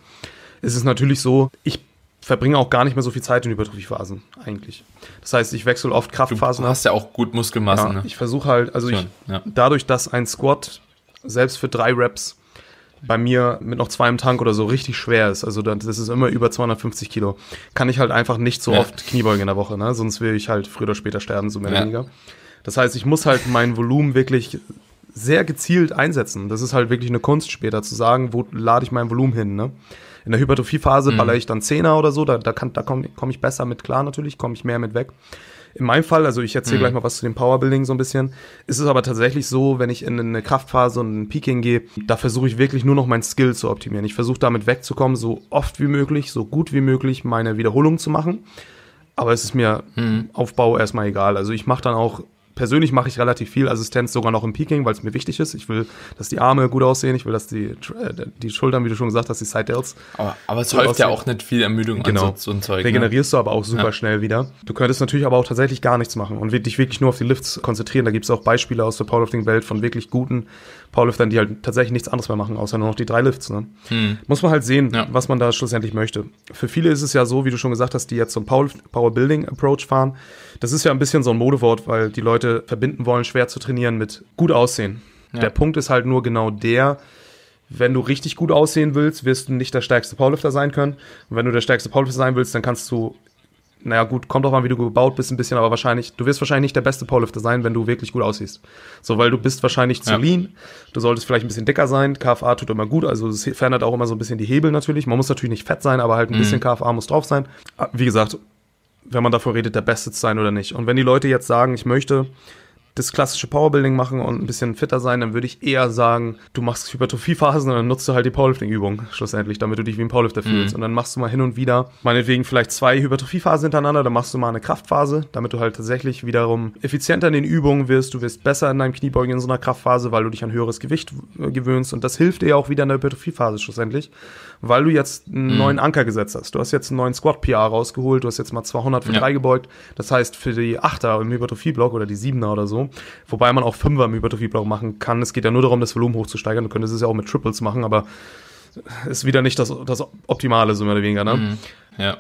ist es natürlich so, ich verbringe auch gar nicht mehr so viel Zeit in Hypertrophiephasen eigentlich. Das heißt, ich wechsle oft Kraftphasen. Du hast ja auch gut Muskelmasse. Ja, ne? Ich versuche halt, also ich, ja. dadurch, dass ein Squat selbst für drei Reps bei mir mit noch zwei im Tank oder so richtig schwer ist, also das ist immer über 250 Kilo, kann ich halt einfach nicht so ja. oft Kniebeugen in der Woche, ne? sonst will ich halt früher oder später sterben, so mehr oder weniger. Das heißt, ich muss halt mein Volumen wirklich sehr gezielt einsetzen. Das ist halt wirklich eine Kunst später zu sagen, wo lade ich mein Volumen hin. Ne? In der Hypertrophiephase mhm. baller ich dann Zehner oder so, da, da, kann, da komme komm ich besser mit klar natürlich, komme ich mehr mit weg. In meinem Fall, also ich erzähle mhm. gleich mal was zu dem Powerbuilding so ein bisschen, ist es aber tatsächlich so, wenn ich in eine Kraftphase und ein Peaking gehe, da versuche ich wirklich nur noch mein Skill zu optimieren. Ich versuche damit wegzukommen, so oft wie möglich, so gut wie möglich meine Wiederholung zu machen. Aber es ist mir mhm. Aufbau erstmal egal. Also ich mache dann auch persönlich mache ich relativ viel Assistenz sogar noch im Peaking, weil es mir wichtig ist. Ich will, dass die Arme gut aussehen, ich will, dass die, äh, die Schultern, wie du schon gesagt hast, die Side Delts. Aber, aber es häuft ja auch nicht viel Ermüdung genau. an so, so ein Zeug. Ne? Regenerierst ne? du aber auch super ja. schnell wieder. Du könntest natürlich aber auch tatsächlich gar nichts machen und dich wirklich nur auf die Lifts konzentrieren. Da gibt es auch Beispiele aus der Powerlifting-Welt von wirklich guten Powerliftern, die halt tatsächlich nichts anderes mehr machen, außer nur noch die drei Lifts. Ne? Hm. Muss man halt sehen, ja. was man da schlussendlich möchte. Für viele ist es ja so, wie du schon gesagt hast, die jetzt so einen Power-Building-Approach fahren. Das ist ja ein bisschen so ein Modewort, weil die Leute verbinden wollen, schwer zu trainieren mit gut aussehen. Ja. Der Punkt ist halt nur genau der, wenn du richtig gut aussehen willst, wirst du nicht der stärkste Powerlifter sein können. Und wenn du der stärkste Powerlifter sein willst, dann kannst du naja gut, kommt auch an, wie du gebaut bist ein bisschen, aber wahrscheinlich, du wirst wahrscheinlich nicht der beste Powerlifter sein, wenn du wirklich gut aussiehst. So, weil du bist wahrscheinlich zu ja. lean, du solltest vielleicht ein bisschen dicker sein, KFA tut immer gut, also es verändert auch immer so ein bisschen die Hebel natürlich. Man muss natürlich nicht fett sein, aber halt ein mhm. bisschen KFA muss drauf sein. Ah, wie gesagt, wenn man davor redet, der Beste zu sein oder nicht. Und wenn die Leute jetzt sagen, ich möchte das klassische Powerbuilding machen und ein bisschen fitter sein, dann würde ich eher sagen, du machst Hypertrophie-Phasen und dann nutzt du halt die Powerlifting-Übung schlussendlich, damit du dich wie ein Powerlifter mhm. fühlst. Und dann machst du mal hin und wieder, meinetwegen vielleicht zwei Hypertrophie-Phasen hintereinander, dann machst du mal eine Kraftphase, damit du halt tatsächlich wiederum effizienter in den Übungen wirst, du wirst besser in deinem Kniebeugen in so einer Kraftphase, weil du dich an höheres Gewicht äh, gewöhnst und das hilft dir auch wieder in der Hypertrophie-Phase schlussendlich, weil du jetzt einen mhm. neuen Anker gesetzt hast. Du hast jetzt einen neuen Squat-PR rausgeholt, du hast jetzt mal 200 für ja. drei gebeugt, das heißt für die Achter im Hypertrophie-Block oder die Siebener oder so, Wobei man auch Fünfer im Hypertrophie-Block machen kann. Es geht ja nur darum, das Volumen hochzusteigern. Du könntest es ja auch mit Triples machen, aber ist wieder nicht das, das Optimale, so mehr oder weniger. Ne? Mhm. Ja.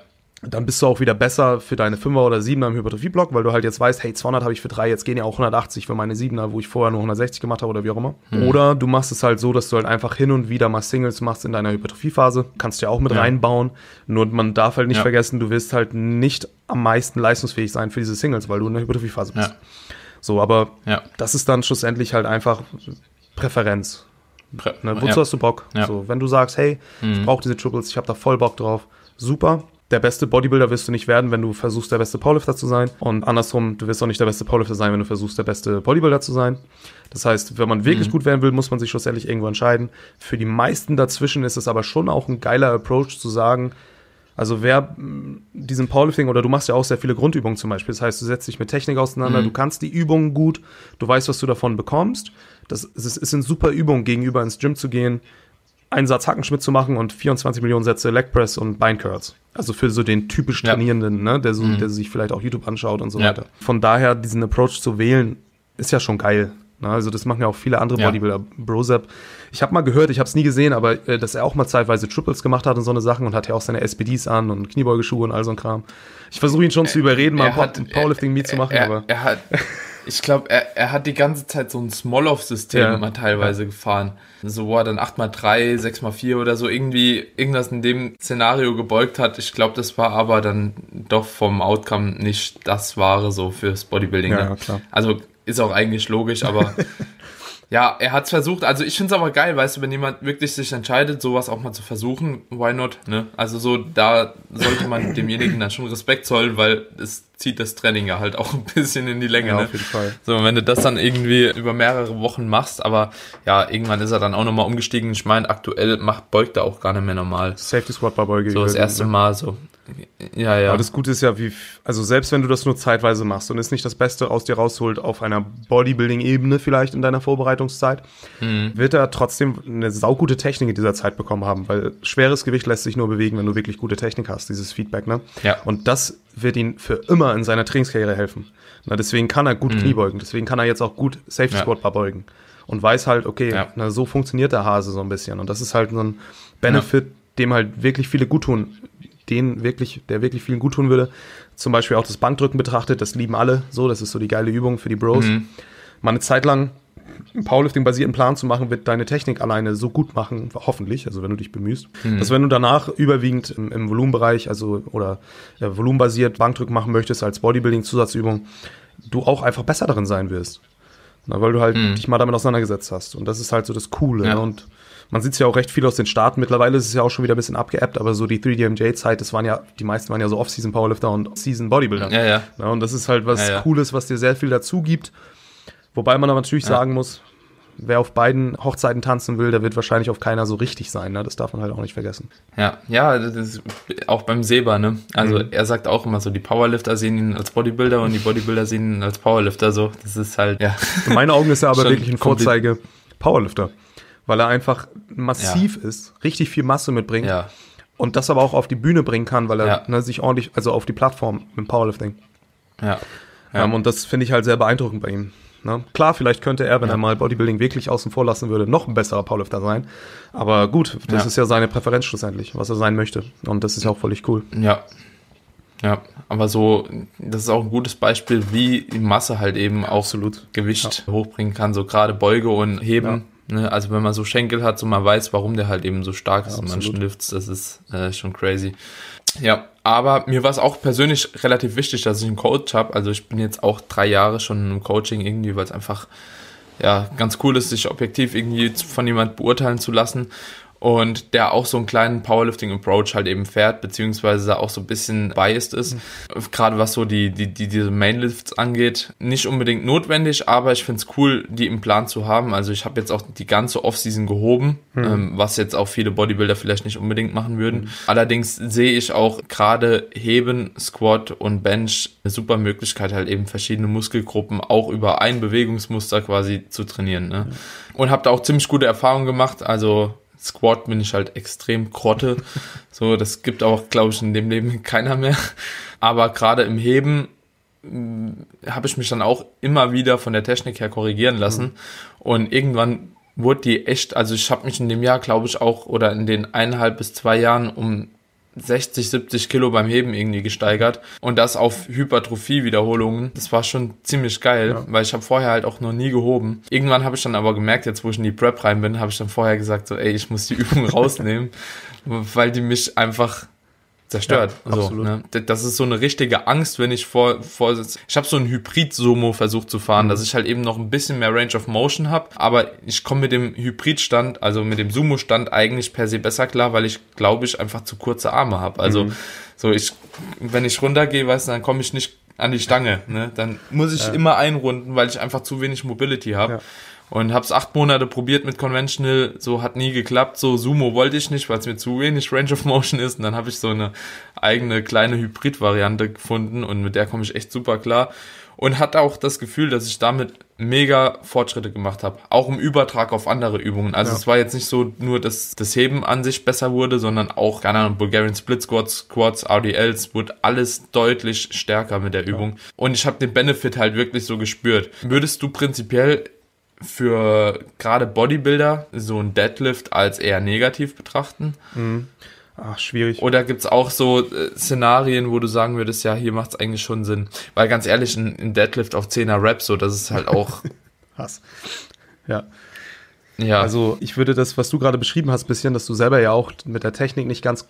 Dann bist du auch wieder besser für deine Fünfer oder Siebener im Hypertrophie-Block, weil du halt jetzt weißt, hey, 200 habe ich für drei, jetzt gehen ja auch 180 für meine Siebener, wo ich vorher nur 160 gemacht habe oder wie auch immer. Mhm. Oder du machst es halt so, dass du halt einfach hin und wieder mal Singles machst in deiner Hypertrophie-Phase. Kannst du ja auch mit ja. reinbauen. Nur man darf halt nicht ja. vergessen, du wirst halt nicht am meisten leistungsfähig sein für diese Singles, weil du in der Hypertrophie-Phase bist. Ja. So, aber ja. das ist dann schlussendlich halt einfach Präferenz. Prä ne? Wozu hast du Bock? So, wenn du sagst, hey, mhm. ich brauche diese Triples, ich habe da voll Bock drauf, super. Der beste Bodybuilder wirst du nicht werden, wenn du versuchst, der beste Powerlifter zu sein. Und andersrum, du wirst auch nicht der beste Powerlifter sein, wenn du versuchst, der beste Bodybuilder zu sein. Das heißt, wenn man wirklich mhm. gut werden will, muss man sich schlussendlich irgendwo entscheiden. Für die meisten dazwischen ist es aber schon auch ein geiler Approach zu sagen, also wer mm, diesen Powerlifting oder du machst ja auch sehr viele Grundübungen zum Beispiel. Das heißt, du setzt dich mit Technik auseinander, mhm. du kannst die Übungen gut, du weißt, was du davon bekommst. Das ist, ist eine super Übung, gegenüber ins Gym zu gehen, einen Satz Hackenschmidt zu machen und 24 Millionen Sätze Leg Press und Bein Curls. Also für so den typisch Trainierenden, ja. ne, der, so, mhm. der sich vielleicht auch YouTube anschaut und so ja. weiter. Von daher, diesen Approach zu wählen, ist ja schon geil. Ne? Also das machen ja auch viele andere Bodybuilder. Ja. Brosep. Ich habe mal gehört, ich habe es nie gesehen, aber äh, dass er auch mal zeitweise Triples gemacht hat und so eine Sachen und hat ja auch seine SPDs an und Kniebeugeschuhe und all so ein Kram. Ich versuche ihn schon zu überreden, mal ein Powerlifting Meet zu machen, er, aber er hat ich glaube, er, er hat die ganze Zeit so ein Small-Off-System ja. mal teilweise ja. gefahren. So, wo er dann 8x3, 6x4 oder so irgendwie irgendwas in dem Szenario gebeugt hat. Ich glaube, das war aber dann doch vom Outcome nicht das Wahre so fürs Bodybuilding. Ja, ne? klar. Also ist auch eigentlich logisch, aber Ja, er hat's versucht. Also ich find's aber geil, weißt du, wenn jemand wirklich sich entscheidet, sowas auch mal zu versuchen, why not? Ne? Also so, da sollte man demjenigen dann schon Respekt zollen, weil es zieht das Training ja halt auch ein bisschen in die Länge. Ja, ne? auf jeden Fall. So, wenn du das dann irgendwie über mehrere Wochen machst, aber ja, irgendwann ist er dann auch nochmal umgestiegen. Ich meine, aktuell macht beugt er auch gar nicht mehr normal. Safety Squad bei Beuge. So das erste ne? Mal so. Ja, ja. Aber das Gute ist ja, wie, also selbst wenn du das nur zeitweise machst und es nicht das Beste aus dir rausholt auf einer Bodybuilding-Ebene vielleicht in deiner Vorbereitungszeit, mhm. wird er trotzdem eine saugute Technik in dieser Zeit bekommen haben, weil schweres Gewicht lässt sich nur bewegen, wenn du wirklich gute Technik hast, dieses Feedback, ne? Ja. Und das wird ihn für immer in seiner Trainingskarriere helfen. Na, deswegen kann er gut mhm. Knie beugen, deswegen kann er jetzt auch gut Safety Squat ja. beugen und weiß halt, okay, ja. na, so funktioniert der Hase so ein bisschen und das ist halt so ein Benefit, ja. dem halt wirklich viele gut tun den wirklich, der wirklich vielen gut tun würde. Zum Beispiel auch das Bankdrücken betrachtet, das lieben alle so, das ist so die geile Übung für die Bros. Mhm. Mal eine Zeit lang einen Powerlifting-basierten Plan zu machen, wird deine Technik alleine so gut machen, hoffentlich, also wenn du dich bemühst, mhm. dass wenn du danach überwiegend im, im Volumenbereich, also oder äh, volumenbasiert Bankdrücken machen möchtest als Bodybuilding-Zusatzübung, du auch einfach besser darin sein wirst. Na, weil du halt mhm. dich mal damit auseinandergesetzt hast. Und das ist halt so das Coole. Ja. Ne? Und man sieht es ja auch recht viel aus den Staaten. Mittlerweile ist es ja auch schon wieder ein bisschen abgeappt, aber so die 3DMJ-Zeit, das waren ja, die meisten waren ja so Off-Season Powerlifter und Season Bodybuilder. Ja, ja. ja und das ist halt was ja. Cooles, was dir sehr viel dazu gibt. Wobei man aber natürlich sagen muss, wer auf beiden Hochzeiten tanzen will, der wird wahrscheinlich auf keiner so richtig sein. Ne? Das darf man halt auch nicht vergessen. Ja, ja, das ist auch beim Seba, ne? Also mhm. er sagt auch immer so, die Powerlifter sehen ihn als Bodybuilder und die Bodybuilder sehen ihn als Powerlifter. So, das ist halt, ja. In meinen Augen ist er aber wirklich ein Vorzeige Powerlifter weil er einfach massiv ja. ist, richtig viel Masse mitbringt ja. und das aber auch auf die Bühne bringen kann, weil er ja. ne, sich ordentlich, also auf die Plattform mit Powerlifting. Ja. ja. Um, und das finde ich halt sehr beeindruckend bei ihm. Ne? Klar, vielleicht könnte er, wenn er mal Bodybuilding wirklich außen vor lassen würde, noch ein besserer Powerlifter sein. Aber gut, das ist ja seine Präferenz schlussendlich, was er sein möchte. Und das ist ja auch völlig cool. Ja, ja, aber so, das ist auch ein gutes Beispiel, wie die Masse halt eben auch Absolut. Gewicht ja. hochbringen kann, so gerade Beuge und Heben. Ne? Also wenn man so Schenkel hat, so man weiß, warum der halt eben so stark ist ja, in manchen Lifts, das ist äh, schon crazy. Ja, aber mir war es auch persönlich relativ wichtig, dass ich einen Coach habe. Also ich bin jetzt auch drei Jahre schon im Coaching irgendwie, weil es einfach ja ganz cool ist, sich objektiv irgendwie von jemand beurteilen zu lassen und der auch so einen kleinen Powerlifting-Approach halt eben fährt, beziehungsweise auch so ein bisschen biased ist. Mhm. Gerade was so die, die, die, diese Mainlifts angeht. Nicht unbedingt notwendig, aber ich finde es cool, die im Plan zu haben. Also ich habe jetzt auch die ganze Offseason gehoben, mhm. ähm, was jetzt auch viele Bodybuilder vielleicht nicht unbedingt machen würden. Mhm. Allerdings sehe ich auch gerade Heben, Squat und Bench eine super Möglichkeit, halt eben verschiedene Muskelgruppen auch über ein Bewegungsmuster quasi zu trainieren. Ne? Und habe da auch ziemlich gute Erfahrungen gemacht. Also Squat bin ich halt extrem krotte. So, das gibt auch, glaube ich, in dem Leben keiner mehr. Aber gerade im Heben mm, habe ich mich dann auch immer wieder von der Technik her korrigieren lassen. Mhm. Und irgendwann wurde die echt, also ich habe mich in dem Jahr, glaube ich, auch oder in den eineinhalb bis zwei Jahren um 60, 70 Kilo beim Heben irgendwie gesteigert und das auf Hypertrophie-Wiederholungen. Das war schon ziemlich geil, ja. weil ich habe vorher halt auch noch nie gehoben. Irgendwann habe ich dann aber gemerkt, jetzt wo ich in die Prep rein bin, habe ich dann vorher gesagt, so ey, ich muss die Übung rausnehmen, weil die mich einfach zerstört. Ja, so, ne? Das ist so eine richtige Angst, wenn ich vor, vor ich habe so ein Hybrid-Somo versucht zu fahren, mhm. dass ich halt eben noch ein bisschen mehr Range of Motion habe, aber ich komme mit dem Hybrid-Stand, also mit dem Sumo-Stand eigentlich per se besser klar, weil ich glaube ich einfach zu kurze Arme habe. Also mhm. so ich, wenn ich runtergehe, weißt du, dann komme ich nicht an die Stange. Ne? Dann muss ich ja. immer einrunden, weil ich einfach zu wenig Mobility habe. Ja und hab's acht Monate probiert mit Conventional, so hat nie geklappt. So Sumo wollte ich nicht, weil es mir zu wenig Range of Motion ist. Und dann habe ich so eine eigene kleine Hybrid-Variante gefunden und mit der komme ich echt super klar. Und hatte auch das Gefühl, dass ich damit mega Fortschritte gemacht habe. Auch im Übertrag auf andere Übungen. Also ja. es war jetzt nicht so nur, dass das Heben an sich besser wurde, sondern auch, keine Ahnung, Bulgarian Split Squats, Squats, RDLs, wurde alles deutlich stärker mit der Übung. Ja. Und ich habe den Benefit halt wirklich so gespürt. Würdest du prinzipiell für gerade Bodybuilder so ein Deadlift als eher negativ betrachten? Mhm. Ach, schwierig. Oder gibt's auch so äh, Szenarien, wo du sagen würdest, ja, hier macht's eigentlich schon Sinn. Weil ganz ehrlich, ein, ein Deadlift auf 10er Rap, so, das ist halt auch. Hass. Ja. Ja. Also ich würde das, was du gerade beschrieben hast, bisschen, dass du selber ja auch mit der Technik nicht ganz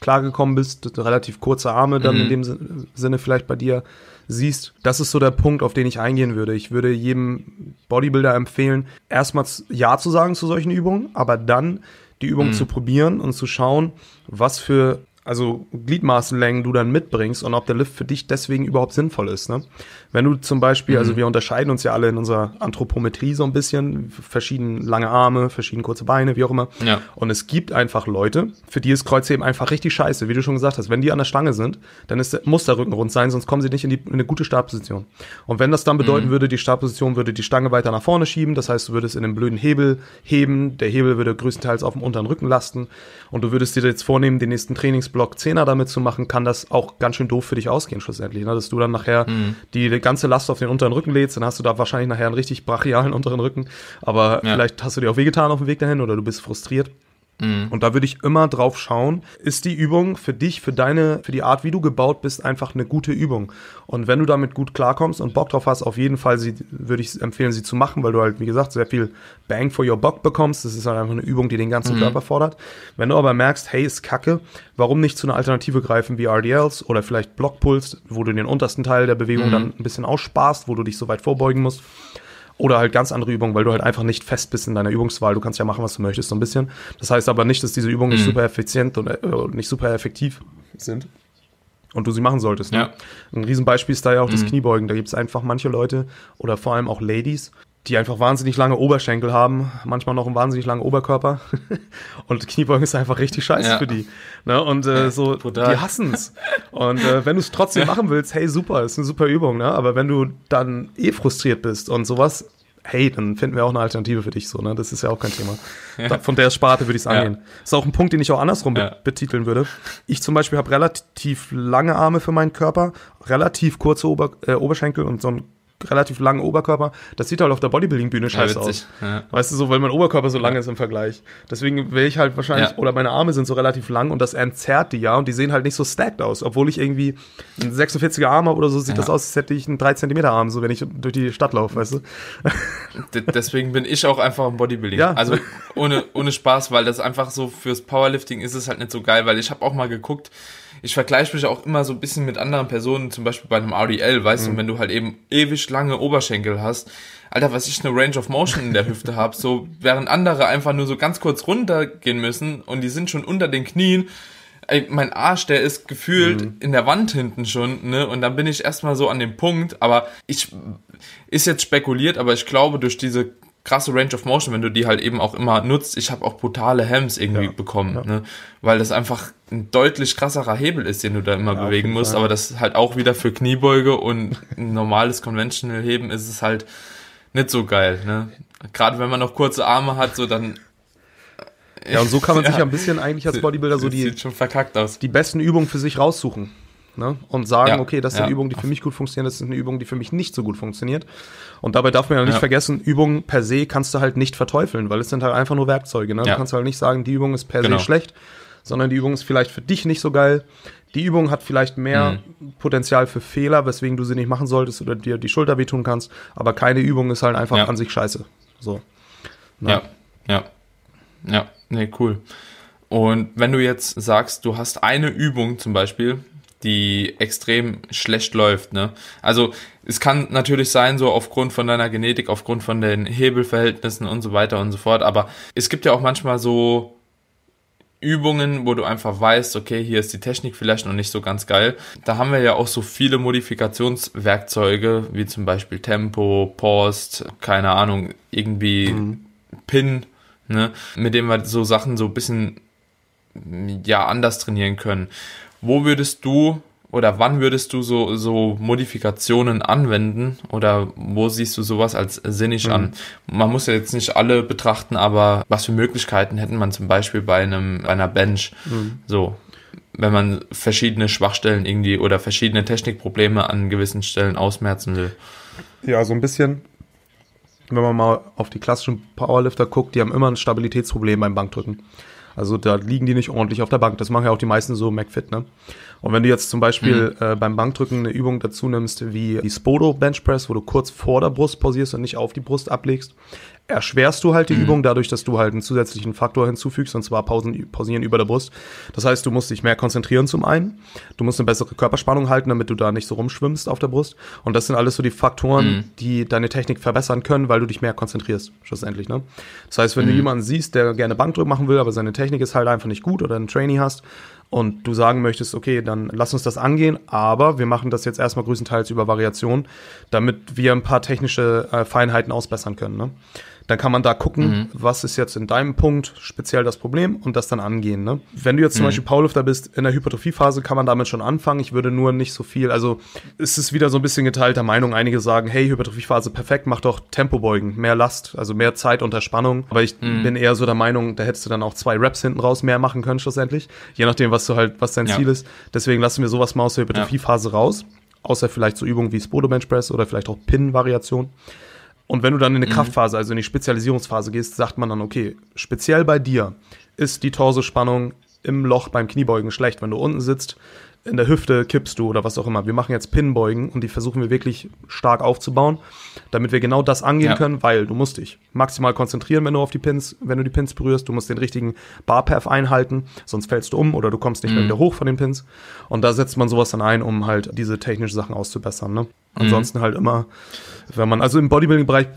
klargekommen bist, relativ kurze Arme dann mhm. in dem Sinne vielleicht bei dir siehst. Das ist so der Punkt, auf den ich eingehen würde. Ich würde jedem Bodybuilder empfehlen, erstmals Ja zu sagen zu solchen Übungen, aber dann die Übung mhm. zu probieren und zu schauen, was für also Gliedmaßenlängen du dann mitbringst und ob der Lift für dich deswegen überhaupt sinnvoll ist. Ne? Wenn du zum Beispiel, also mhm. also wir unterscheiden uns ja alle in unserer Anthropometrie so ein bisschen, verschieden lange Arme, verschieden kurze Beine, wie auch immer. Ja. Und es gibt einfach Leute, für die ist Kreuzheben einfach richtig scheiße, wie du schon gesagt hast. Wenn die an der Stange sind, dann ist, muss der Rücken rund sein, sonst kommen sie nicht in, die, in eine gute Startposition. Und wenn das dann bedeuten mhm. würde, die Startposition würde die Stange weiter nach vorne schieben, das heißt, du würdest in einem blöden Hebel heben, der Hebel würde größtenteils auf dem unteren Rücken lasten und du würdest dir jetzt vornehmen, den nächsten Trainingsblock Zehner damit zu machen, kann das auch ganz schön doof für dich ausgehen schlussendlich, ne? dass du dann nachher mhm. die die ganze Last auf den unteren Rücken lädst, dann hast du da wahrscheinlich nachher einen richtig brachialen unteren Rücken. Aber ja. vielleicht hast du dir auch wehgetan auf dem Weg dahin oder du bist frustriert. Mhm. Und da würde ich immer drauf schauen, ist die Übung für dich, für deine, für die Art, wie du gebaut bist, einfach eine gute Übung. Und wenn du damit gut klarkommst und Bock drauf hast, auf jeden Fall sie, würde ich empfehlen, sie zu machen, weil du halt, wie gesagt, sehr viel Bang for your Buck bekommst. Das ist halt einfach eine Übung, die den ganzen mhm. Körper fordert. Wenn du aber merkst, hey, ist kacke, warum nicht zu einer Alternative greifen wie RDLs oder vielleicht Blockpuls, wo du den untersten Teil der Bewegung mhm. dann ein bisschen aussparst, wo du dich so weit vorbeugen musst. Oder halt ganz andere Übungen, weil du halt einfach nicht fest bist in deiner Übungswahl. Du kannst ja machen, was du möchtest, so ein bisschen. Das heißt aber nicht, dass diese Übungen mhm. nicht super effizient und äh, nicht super effektiv sind. Und du sie machen solltest. Ne? Ja. Ein Riesenbeispiel ist da ja auch mhm. das Kniebeugen. Da gibt es einfach manche Leute oder vor allem auch Ladies, die einfach wahnsinnig lange Oberschenkel haben, manchmal noch einen wahnsinnig langen Oberkörper. und Kniebeugen ist einfach richtig scheiße ja. für die. Ne? Und äh, so, Total. die hassen's. Und äh, wenn du es trotzdem ja. machen willst, hey, super, ist eine super Übung, ne? Aber wenn du dann eh frustriert bist und sowas, hey, dann finden wir auch eine Alternative für dich so, ne? Das ist ja auch kein Thema. Ja. Von der Sparte würde ich es angehen. Ja. Ist auch ein Punkt, den ich auch andersrum ja. betiteln würde. Ich zum Beispiel habe relativ lange Arme für meinen Körper, relativ kurze Ober äh, Oberschenkel und so ein relativ langen Oberkörper. Das sieht halt auf der Bodybuilding-Bühne scheiße ja, aus. Ja. Weißt du, so, weil mein Oberkörper so lang ist im Vergleich. Deswegen will ich halt wahrscheinlich, oder meine Arme sind so relativ lang und das entzerrt die ja und die sehen halt nicht so stacked aus. Obwohl ich irgendwie ein 46er Arm habe oder so, sieht das aus, als hätte ich einen 3 cm Arm, so wenn ich durch die Stadt laufe, weißt du. Deswegen bin ich auch einfach im Bodybuilding. Ja. Also ohne, ohne Spaß, weil das einfach so fürs Powerlifting ist es halt nicht so geil, weil ich habe auch mal geguckt, ich vergleiche mich auch immer so ein bisschen mit anderen Personen, zum Beispiel bei einem RDL, weißt mhm. du, wenn du halt eben ewig lange Oberschenkel hast, Alter, was ich eine Range of Motion in der Hüfte habe, so während andere einfach nur so ganz kurz runtergehen müssen und die sind schon unter den Knien. Ey, mein Arsch, der ist gefühlt mhm. in der Wand hinten schon, ne? Und dann bin ich erstmal so an dem Punkt, aber ich ist jetzt spekuliert, aber ich glaube, durch diese krasse Range of Motion, wenn du die halt eben auch immer nutzt. Ich habe auch brutale Hems irgendwie ja, bekommen, ja. Ne? weil das einfach ein deutlich krasserer Hebel ist, den du da immer ja, bewegen musst. Aber das halt auch wieder für Kniebeuge und ein normales Conventional Heben ist es halt nicht so geil. Ne? Gerade wenn man noch kurze Arme hat, so dann ja, und so kann man sich ja ein bisschen eigentlich als Bodybuilder so die, schon verkackt aus. die besten Übungen für sich raussuchen ne? und sagen, ja, okay, das ist ja. eine Übung, die für mich gut funktioniert, das ist eine Übung, die für mich nicht so gut funktioniert. Und dabei darf man ja nicht ja. vergessen, Übungen per se kannst du halt nicht verteufeln, weil es sind halt einfach nur Werkzeuge. Ne? Du kannst halt nicht sagen, die Übung ist per genau. se schlecht, sondern die Übung ist vielleicht für dich nicht so geil. Die Übung hat vielleicht mehr mhm. Potenzial für Fehler, weswegen du sie nicht machen solltest oder dir die Schulter wehtun kannst, aber keine Übung ist halt einfach an sich scheiße. So. Ne? Ja, ja, ja, nee, cool. Und wenn du jetzt sagst, du hast eine Übung zum Beispiel, die extrem schlecht läuft. Ne? Also es kann natürlich sein, so aufgrund von deiner Genetik, aufgrund von den Hebelverhältnissen und so weiter und so fort, aber es gibt ja auch manchmal so Übungen, wo du einfach weißt, okay, hier ist die Technik vielleicht noch nicht so ganz geil. Da haben wir ja auch so viele Modifikationswerkzeuge, wie zum Beispiel Tempo, Post, keine Ahnung, irgendwie mhm. Pin, ne, mit dem wir so Sachen so ein bisschen ja anders trainieren können. Wo würdest du oder wann würdest du so, so Modifikationen anwenden oder wo siehst du sowas als sinnig mhm. an? Man muss ja jetzt nicht alle betrachten, aber was für Möglichkeiten hätten man zum Beispiel bei einem, einer Bench? Mhm. So, wenn man verschiedene Schwachstellen irgendwie oder verschiedene Technikprobleme an gewissen Stellen ausmerzen will. Ja, so ein bisschen, wenn man mal auf die klassischen Powerlifter guckt, die haben immer ein Stabilitätsproblem beim Bankdrücken. Also da liegen die nicht ordentlich auf der Bank. Das machen ja auch die meisten so McFit, ne? Und wenn du jetzt zum Beispiel mhm. äh, beim Bankdrücken eine Übung dazu nimmst, wie die Spodo Bench Press, wo du kurz vor der Brust pausierst und nicht auf die Brust ablegst, erschwerst du halt die mhm. Übung dadurch, dass du halt einen zusätzlichen Faktor hinzufügst, und zwar Pausen, Pausieren über der Brust. Das heißt, du musst dich mehr konzentrieren zum einen. Du musst eine bessere Körperspannung halten, damit du da nicht so rumschwimmst auf der Brust. Und das sind alles so die Faktoren, mhm. die deine Technik verbessern können, weil du dich mehr konzentrierst, schlussendlich. Ne? Das heißt, wenn mhm. du jemanden siehst, der gerne Bankdrück machen will, aber seine Technik ist halt einfach nicht gut oder einen Trainee hast, und du sagen möchtest, okay, dann lass uns das angehen, aber wir machen das jetzt erstmal größtenteils über Variation, damit wir ein paar technische äh, Feinheiten ausbessern können. Ne? Dann kann man da gucken, mhm. was ist jetzt in deinem Punkt speziell das Problem und das dann angehen. Ne? Wenn du jetzt zum mhm. Beispiel Powerlifter bist, in der Hypertrophiephase kann man damit schon anfangen. Ich würde nur nicht so viel, also es ist wieder so ein bisschen geteilter Meinung. Einige sagen, hey, Hypertrophiephase perfekt, mach doch Tempobeugen, mehr Last, also mehr Zeit unter Spannung. Aber ich mhm. bin eher so der Meinung, da hättest du dann auch zwei Raps hinten raus mehr machen können schlussendlich. Je nachdem, was du halt, was dein ja. Ziel ist. Deswegen lassen wir sowas mal aus der Hypertrophiephase ja. raus. Außer vielleicht so Übungen wie Spodo Bench Press oder vielleicht auch Pin-Variation. Und wenn du dann in eine mhm. Kraftphase, also in die Spezialisierungsphase gehst, sagt man dann, okay, speziell bei dir ist die Torsospannung im Loch beim Kniebeugen schlecht. Wenn du unten sitzt, in der Hüfte kippst du oder was auch immer. Wir machen jetzt Pinbeugen und die versuchen wir wirklich stark aufzubauen, damit wir genau das angehen ja. können, weil du musst dich maximal konzentrieren, wenn du auf die Pins, wenn du die Pins berührst. Du musst den richtigen Barpath einhalten, sonst fällst du um oder du kommst nicht mhm. mehr wieder hoch von den Pins. Und da setzt man sowas dann ein, um halt diese technischen Sachen auszubessern. Ne? Mhm. Ansonsten halt immer, wenn man, also im Bodybuilding-Bereich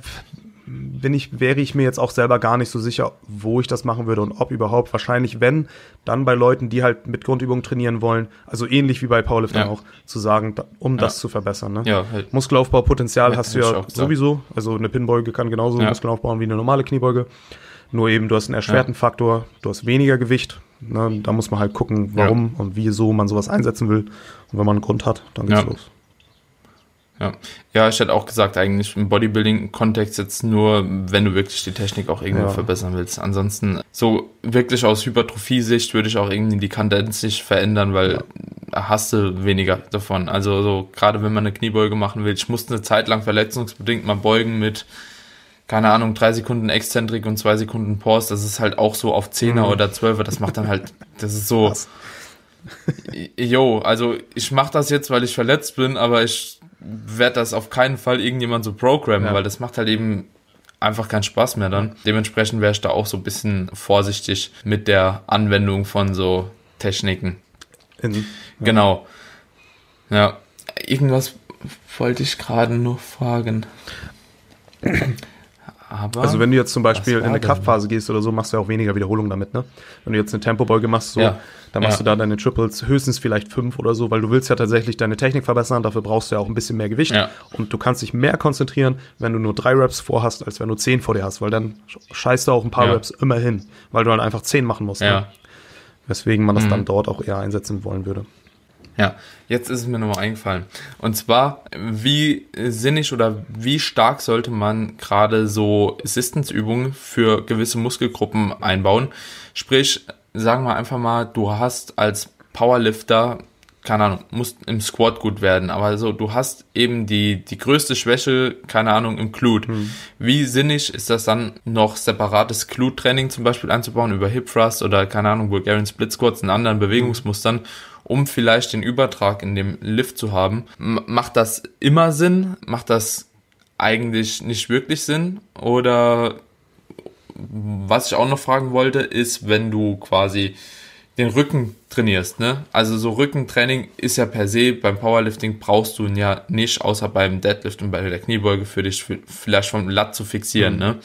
bin ich, wäre ich mir jetzt auch selber gar nicht so sicher, wo ich das machen würde und ob überhaupt. Wahrscheinlich, wenn, dann bei Leuten, die halt mit Grundübungen trainieren wollen, also ähnlich wie bei Powerlifting ja. auch, zu sagen, um ja. das zu verbessern. Ne? Ja, halt. Muskelaufbaupotenzial hast du ja sowieso. Also eine Pinbeuge kann genauso ja. Muskeln aufbauen wie eine normale Kniebeuge. Nur eben, du hast einen erschwerten Faktor, du hast weniger Gewicht. Ne? Da muss man halt gucken, warum und wieso man sowas einsetzen will. Und wenn man einen Grund hat, dann geht's los. Ja. ja, ich hätte auch gesagt, eigentlich im Bodybuilding-Kontext jetzt nur, wenn du wirklich die Technik auch irgendwo ja. verbessern willst. Ansonsten, so wirklich aus Hypertrophie-Sicht würde ich auch irgendwie die Kandenz sich verändern, weil ja. hast du weniger davon. Also so gerade wenn man eine Kniebeuge machen will, ich musste eine Zeit lang verletzungsbedingt mal beugen mit keine Ahnung, drei Sekunden Exzentrik und zwei Sekunden Pause, das ist halt auch so auf Zehner mhm. oder Zwölfer, das macht dann halt, das ist so, jo, also ich mache das jetzt, weil ich verletzt bin, aber ich werde das auf keinen Fall irgendjemand so programmen, ja. weil das macht halt eben einfach keinen Spaß mehr dann. Dementsprechend wäre ich da auch so ein bisschen vorsichtig mit der Anwendung von so Techniken. In, ja. Genau. Ja, irgendwas wollte ich gerade noch fragen. Aber also wenn du jetzt zum Beispiel in eine Kraftphase gehst oder so, machst du ja auch weniger Wiederholungen damit, ne? Wenn du jetzt eine Tempobeuge machst, so, ja. dann machst ja. du da deine Triples höchstens vielleicht fünf oder so, weil du willst ja tatsächlich deine Technik verbessern, dafür brauchst du ja auch ein bisschen mehr Gewicht. Ja. Und du kannst dich mehr konzentrieren, wenn du nur drei Raps vorhast, als wenn du zehn vor dir hast, weil dann scheißt du auch ein paar Raps immer hin, weil du dann einfach zehn machen musst. Ne? Weswegen man das mhm. dann dort auch eher einsetzen wollen würde. Ja, jetzt ist es mir nochmal eingefallen. Und zwar, wie sinnig oder wie stark sollte man gerade so Assistance-Übungen für gewisse Muskelgruppen einbauen? Sprich, sagen wir einfach mal, du hast als Powerlifter, keine Ahnung, musst im Squat gut werden, aber so, du hast eben die, die größte Schwäche, keine Ahnung, im Glute. Mhm. Wie sinnig ist das dann noch separates Glute-Training zum Beispiel einzubauen über Hip Thrust oder keine Ahnung, Bulgarian Split Squats in anderen Bewegungsmustern? Mhm um vielleicht den Übertrag in dem Lift zu haben. M macht das immer Sinn? Macht das eigentlich nicht wirklich Sinn? Oder was ich auch noch fragen wollte, ist, wenn du quasi den Rücken trainierst, ne? Also so Rückentraining ist ja per se beim Powerlifting brauchst du ihn ja nicht, außer beim Deadlift und bei der Kniebeuge für dich vielleicht vom Lat zu fixieren, mhm. ne?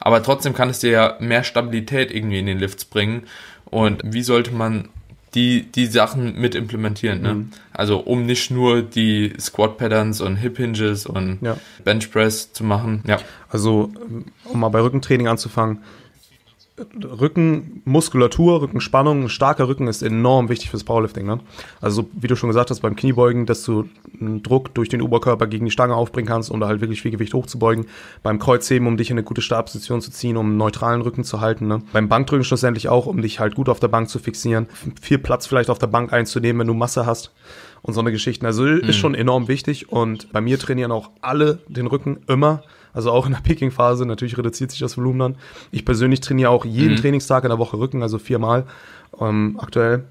Aber trotzdem kann es dir ja mehr Stabilität irgendwie in den Lifts bringen. Und wie sollte man die die Sachen mit implementieren. Ne? Mhm. Also um nicht nur die Squat Patterns und Hip Hinges und ja. Bench Press zu machen. Ja. Also um mal bei Rückentraining anzufangen, Rückenmuskulatur, Rückenspannung, ein starker Rücken ist enorm wichtig fürs Powerlifting. Ne? Also wie du schon gesagt hast, beim Kniebeugen, dass du einen Druck durch den Oberkörper gegen die Stange aufbringen kannst, um da halt wirklich viel Gewicht hochzubeugen. Beim Kreuzheben, um dich in eine gute Startposition zu ziehen, um einen neutralen Rücken zu halten. Ne? Beim Bankdrücken schlussendlich auch, um dich halt gut auf der Bank zu fixieren. Viel Platz vielleicht auf der Bank einzunehmen, wenn du Masse hast und so eine Geschichten. Also mhm. ist schon enorm wichtig und bei mir trainieren auch alle den Rücken immer. Also auch in der Peking-Phase, natürlich reduziert sich das Volumen dann. Ich persönlich trainiere auch jeden mhm. Trainingstag in der Woche Rücken, also viermal ähm, aktuell.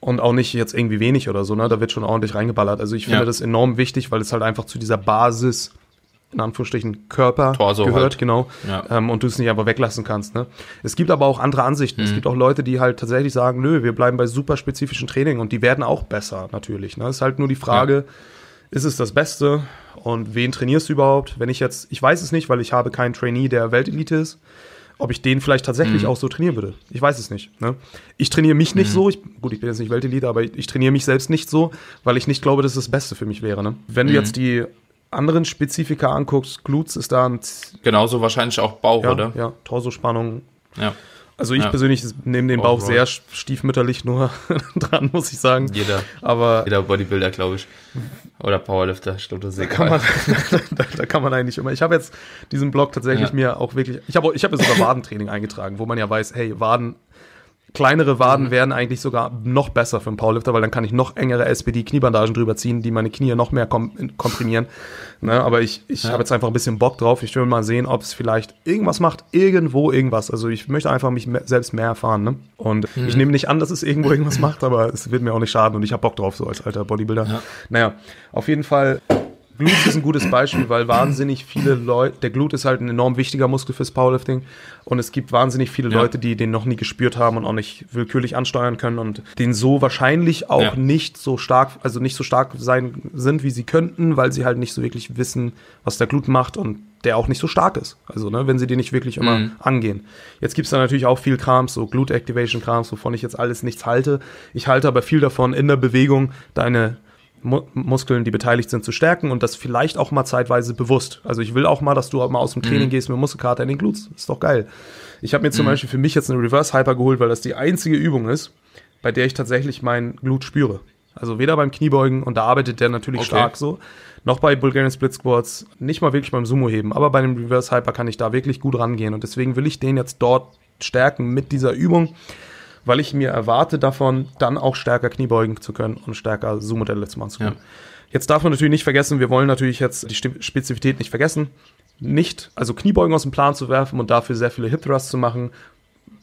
Und auch nicht jetzt irgendwie wenig oder so, ne? Da wird schon ordentlich reingeballert. Also ich finde ja. das enorm wichtig, weil es halt einfach zu dieser Basis in Anführungsstrichen Körper Torso gehört, halt. genau, Ja. ähm, und du es nicht einfach weglassen kannst. Ne? Es gibt aber auch andere Ansichten. Es gibt auch Leute, die halt tatsächlich sagen, nö, wir bleiben bei super spezifischen Training und die werden auch besser natürlich. Ne? Es ist halt nur die Frage, ist es das Beste und wen trainierst du überhaupt? Wenn ich jetzt, ich weiß es nicht, weil ich habe keinen Trainee, der Weltelite ist, ob ich den vielleicht tatsächlich auch so trainieren würde. Ich weiß es nicht. Ne? Ich trainiere mich nicht so. Ich, gut, ich bin jetzt nicht Weltelite, aber ich trainiere mich selbst nicht so, weil ich nicht glaube, dass es das Beste für mich wäre. Ne? Wenn du jetzt die anderen Spezifika anguckst, Glutes ist da ein, Z- Genauso wahrscheinlich auch Bauch, ja, oder? ja, Torsospannung. Ja. Also ich Ja. persönlich nehme den Bauch Overall. sehr stiefmütterlich nur dran, muss ich sagen. Jeder, Aber jeder Bodybuilder, glaube ich. Oder Powerlifter, ich glaube, das ist egal. kann man, da, da kann man eigentlich immer. Ich habe jetzt diesen Blog tatsächlich Ja. mir auch wirklich. Ich habe ich habe ja sogar Wadentraining eingetragen, wo man ja weiß, hey, Waden, kleinere Mhm. Waden wären eigentlich sogar noch besser für einen Powerlifter, weil dann kann ich noch engere SPD-Kniebandagen drüber ziehen, die meine Knie noch mehr kom komprimieren. Ne, aber ich, ich habe jetzt einfach ein bisschen Bock drauf. Ich will mal sehen, ob es vielleicht irgendwas macht, irgendwo irgendwas. Also ich möchte einfach mich mehr, selbst mehr erfahren. Ne? Und Mhm. ich nehme nicht an, dass es irgendwo irgendwas macht, aber es wird mir auch nicht schaden und ich habe Bock drauf, so als alter Bodybuilder. Ja. Naja, auf jeden Fall Glut ist ein gutes Beispiel, weil wahnsinnig viele Leute, der Glut ist halt ein enorm wichtiger Muskel fürs Powerlifting und es gibt wahnsinnig viele Ja. Leute, die den noch nie gespürt haben und auch nicht willkürlich ansteuern können und den so wahrscheinlich auch Ja. nicht so stark, also nicht so stark sein sind, wie sie könnten, weil sie halt nicht so wirklich wissen, was der Glut macht und der auch nicht so stark ist. Also, ne, wenn sie den nicht wirklich immer Mhm. angehen. Jetzt gibt's da natürlich auch viel Krams, so Glute Activation Krams, wovon ich jetzt alles nichts halte. Ich halte aber viel davon, in der Bewegung deine Mu Muskeln, die beteiligt sind, zu stärken und das vielleicht auch mal zeitweise bewusst. Also ich will auch mal, dass du mal aus dem Training gehst mit Muskelkater in den Glutes. Ist doch geil. Ich habe mir zum Beispiel für mich jetzt eine Reverse Hyper geholt, weil das die einzige Übung ist, bei der ich tatsächlich meinen Glut spüre. Also weder beim Kniebeugen, und da arbeitet der natürlich Okay. stark so, noch bei Bulgarian Split Squats, nicht mal wirklich beim Sumo heben, aber bei dem Reverse Hyper kann ich da wirklich gut rangehen und deswegen will ich den jetzt dort stärken mit dieser Übung, weil ich mir erwarte davon, dann auch stärker Kniebeugen zu können und stärker Zoom-Modelle machen zu können. Ja. Jetzt darf man natürlich nicht vergessen, wir wollen natürlich jetzt die Spezifität nicht vergessen, nicht, also Kniebeugen aus dem Plan zu werfen und dafür sehr viele Hip Thrusts zu machen.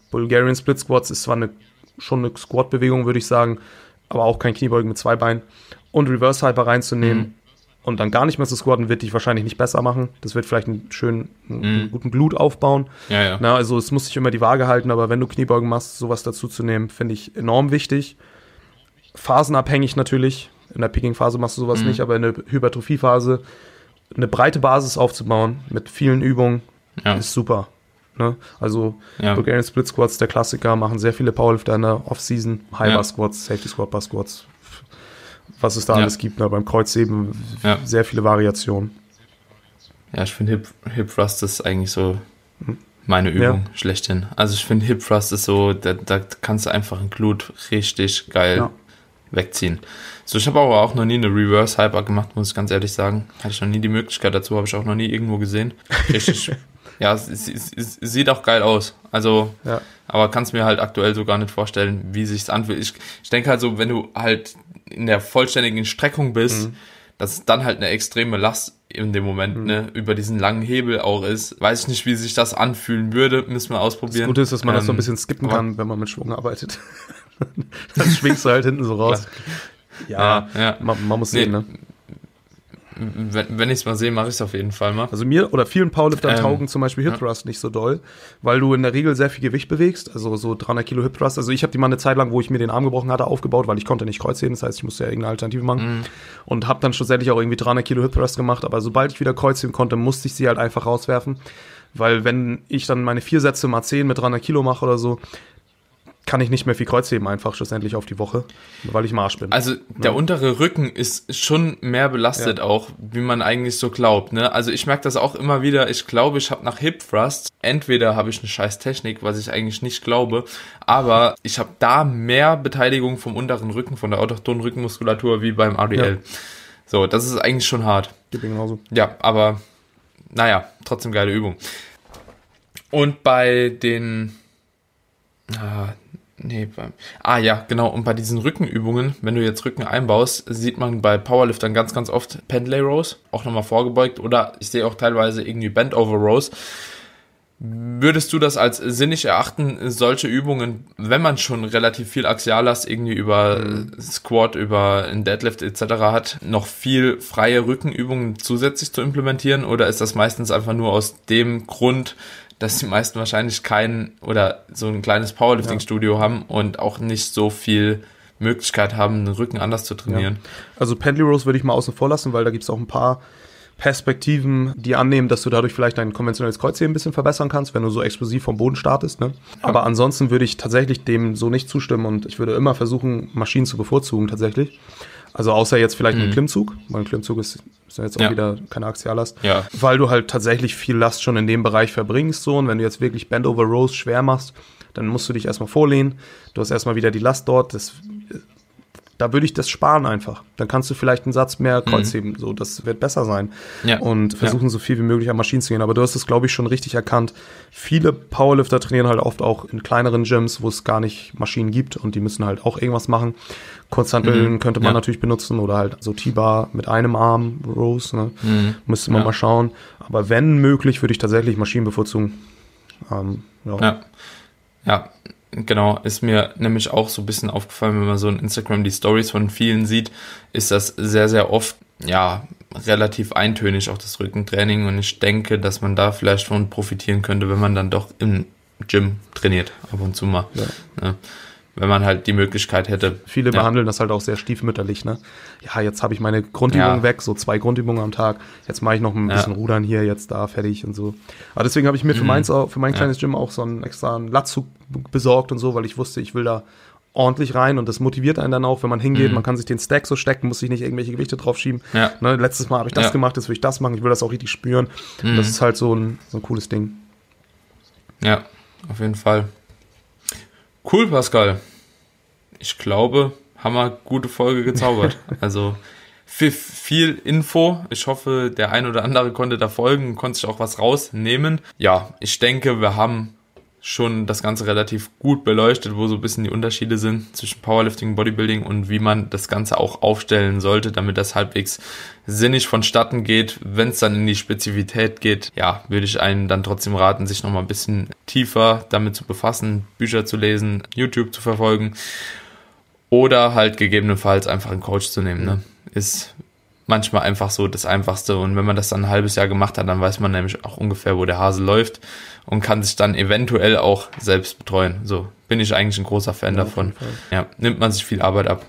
Bulgarian Split Squats ist zwar eine, schon eine Squat-Bewegung, würde ich sagen, aber auch kein Kniebeugen mit zwei Beinen. Und Reverse Hyper reinzunehmen und dann gar nicht mehr zu squatten, wird dich wahrscheinlich nicht besser machen. Das wird vielleicht einen schönen, einen guten Glut aufbauen. Ja, ja. Na, also es muss sich immer die Waage halten, aber wenn du Kniebeugen machst, sowas dazu zu nehmen, finde ich enorm wichtig. Phasenabhängig natürlich. In der Picking-Phase machst du sowas nicht, aber in der Hypertrophie-Phase eine breite Basis aufzubauen mit vielen Übungen Ja. ist super. Ne? Also Ja. Bulgarian Split Squats, der Klassiker, machen sehr viele Powerlifter in der Off-Season. High Ja. Bar Squats, Safety Squat, Bar Squats. Was es da Ja. alles gibt, ne? beim Kreuzheben Ja. sehr viele Variationen. Ja, ich finde Hip, Hip Thrust ist eigentlich so meine Übung schlechthin. Also ich finde Hip Thrust ist so, da, da kannst du einfach ein Glut richtig geil Ja. wegziehen. So, ich habe aber auch noch nie eine Reverse Hyper gemacht, muss ich ganz ehrlich sagen. Hatte ich noch nie die Möglichkeit dazu, habe ich auch noch nie irgendwo gesehen. Richtig, ja, es, es, es, es sieht auch geil aus. Also, Ja. aber kannst mir halt aktuell so gar nicht vorstellen, wie sich's anfühlt. Ich, ich denke halt so, wenn du halt in der vollständigen Streckung bist, Mhm. dass es dann halt eine extreme Last in dem Moment Mhm. ne, über diesen langen Hebel auch ist. Weiß ich nicht, wie sich das anfühlen würde, müssen wir Das ausprobieren. Gute ist, dass man das so ein Ähm, bisschen skippen kann, wenn man mit Schwung arbeitet. dann schwingst du halt hinten so raus. Ja, Ja, ja. Man, man muss Nee. sehen, ne? Wenn, wenn ich es mal sehe, mache ich es auf jeden Fall mal. Also mir oder vielen Powerliftern Ähm, taugen zum Beispiel Hip Thrust nicht so doll, weil du in der Regel sehr viel Gewicht bewegst, also so 300 Kilo Hip Thrust. Also ich habe die mal eine Zeit lang, wo ich mir den Arm gebrochen hatte, aufgebaut, weil ich konnte nicht Kreuzheben, das heißt, ich musste ja irgendeine Alternative machen Mhm. und habe dann schlussendlich auch irgendwie 300 Kilo Hip Thrust gemacht. Aber sobald ich wieder Kreuzheben konnte, musste ich sie halt einfach rauswerfen, weil wenn ich dann meine vier Sätze mal 10 mit 300 Kilo mache oder so, kann ich nicht mehr viel Kreuzheben einfach schlussendlich auf die Woche, weil ich Marsch bin. Also der untere Rücken ist schon mehr belastet Ja. auch, wie man eigentlich so glaubt. Ne? Also ich merke das auch immer wieder. Ich glaube, ich habe nach Hip Thrust, entweder habe ich eine scheiß Technik, was ich eigentlich nicht glaube, aber ich habe da mehr Beteiligung vom unteren Rücken, von der autochthonen Rückenmuskulatur wie beim RDL. So, das ist eigentlich schon hart. Geht genauso. Ja, aber naja, trotzdem geile Übung. Und bei den. Ah, nee, beim, ah ja, genau. Und bei diesen Rückenübungen, wenn du jetzt Rücken einbaust, sieht man bei Powerliftern ganz, ganz oft Pendlay Rows, auch nochmal vorgebeugt. Oder ich sehe auch teilweise irgendwie Bend Over Rows. Würdest du das als sinnig erachten, solche Übungen, wenn man schon relativ viel Axiallast irgendwie über mhm. Squat, über ein Deadlift etc. hat, noch viel freie Rückenübungen zusätzlich zu implementieren? Oder ist das meistens einfach nur aus dem Grund, dass die meisten wahrscheinlich kein oder so ein kleines Powerlifting-Studio ja. haben und auch nicht so viel Möglichkeit haben, den Rücken anders zu trainieren? Ja. Also Pendley Rows würde ich mal außen vor lassen, weil da gibt es auch ein paar Perspektiven, die annehmen, dass du dadurch vielleicht dein konventionelles Kreuzheben ein bisschen verbessern kannst, wenn du so explosiv vom Boden startest. Ne? Aber ansonsten würde ich tatsächlich dem so nicht zustimmen und ich würde immer versuchen, Maschinen zu bevorzugen tatsächlich. Also außer jetzt vielleicht mhm. ein Klimmzug, weil ein Klimmzug ist, ist ja jetzt auch ja. wieder keine Axiallast. Ja. Weil du halt tatsächlich viel Last schon in dem Bereich verbringst so und wenn du jetzt wirklich Bend over Rows schwer machst, dann musst du dich erstmal vorlehnen. Du hast erstmal wieder die Last dort. Das da würde ich das sparen einfach. Dann kannst du vielleicht einen Satz mehr Kreuzheben. Mhm. So, das wird besser sein. Ja. Und versuchen ja. so viel wie möglich an Maschinen zu gehen. Aber du hast es, glaube ich, schon richtig erkannt. Viele Powerlifter trainieren halt oft auch in kleineren Gyms, wo es gar nicht Maschinen gibt und die müssen halt auch irgendwas machen. Kurzhanteln mhm. könnte man ja. natürlich benutzen oder halt so T-Bar mit einem Arm, Rows, ne? Mhm. Müsste man mal schauen. Aber wenn möglich, würde ich tatsächlich Maschinen bevorzugen. Ähm, ja. ja. Ja, Genau, ist mir nämlich auch so ein bisschen aufgefallen, wenn man so in Instagram die Stories von vielen sieht, ist das sehr, sehr oft, ja, relativ eintönig, auch das Rückentraining. Und ich denke, dass man da vielleicht von profitieren könnte, wenn man dann doch im Gym trainiert, ab und zu mal. Ja. Wenn man halt die Möglichkeit hätte. Viele ja. behandeln das halt auch sehr stiefmütterlich, ne? Ja, jetzt habe ich meine Grundübungen ja. weg, so zwei Grundübungen am Tag. Jetzt mache ich noch ein ja. bisschen Rudern hier, jetzt da, fertig und so. Aber deswegen habe ich mir für, mhm. meins, für mein kleines Gym auch so einen extra Latzug besorgt und so, weil ich wusste, ich will da ordentlich rein und das motiviert einen dann auch, wenn man hingeht. Mhm. Man kann sich den Stack so stecken, muss sich nicht irgendwelche Gewichte draufschieben. Ja. Ne, letztes Mal habe ich das ja. gemacht, jetzt will ich das machen, ich will das auch richtig spüren. Mhm. das ist halt so ein, so ein cooles Ding. Ja, auf jeden Fall. Cool, Pascal. Ich glaube, haben wir gute Folge gezaubert. also viel, viel Info. Ich hoffe, der ein oder andere konnte da folgen und konnte sich auch was rausnehmen. Ja, ich denke, wir haben schon das Ganze relativ gut beleuchtet, wo so ein bisschen die Unterschiede sind zwischen Powerlifting, Bodybuilding und wie man das Ganze auch aufstellen sollte, damit das halbwegs sinnig vonstatten geht. Wenn es dann in die Spezifität geht, ja, würde ich einen dann trotzdem raten, sich nochmal ein bisschen tiefer damit zu befassen, Bücher zu lesen, YouTube zu verfolgen oder halt gegebenenfalls einfach einen Coach zu nehmen. Ne? Ist manchmal einfach so das Einfachste. Und wenn man das dann ein halbes Jahr gemacht hat, dann weiß man nämlich auch ungefähr, wo der Hase läuft und kann sich dann eventuell auch selbst betreuen. So bin ich eigentlich ein großer Fan ja, davon. Ja, nimmt man sich viel Arbeit ab.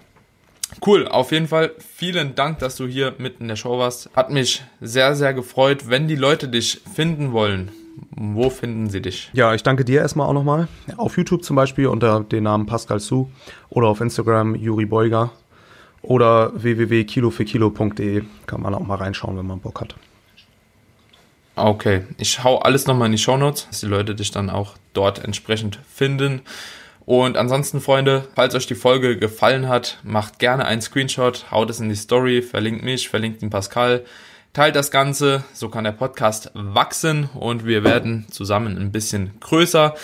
Cool, auf jeden Fall vielen Dank, dass du hier mit in der Show warst. Hat mich sehr, sehr gefreut. Wenn die Leute dich finden wollen, wo finden sie dich? Ja, ich danke dir erstmal auch nochmal. Auf YouTube zum Beispiel unter dem Namen Pascal Su oder auf Instagram Juri Beuger oder www.kilofürkilo.de kann man auch mal reinschauen, wenn man Bock hat. Okay, ich hau alles nochmal in die Show Notes, dass die Leute dich dann auch dort entsprechend finden. Und ansonsten, Freunde, falls euch die Folge gefallen hat, macht gerne einen Screenshot, haut es in die Story, verlinkt mich, verlinkt den Pascal, teilt das Ganze, so kann der Podcast wachsen und wir werden zusammen ein bisschen größer,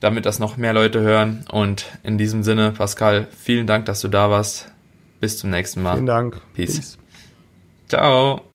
damit das noch mehr Leute hören. Und in diesem Sinne, Pascal, vielen Dank, dass du da warst. Bis zum nächsten Mal. Vielen Dank. Peace. Peace. Ciao.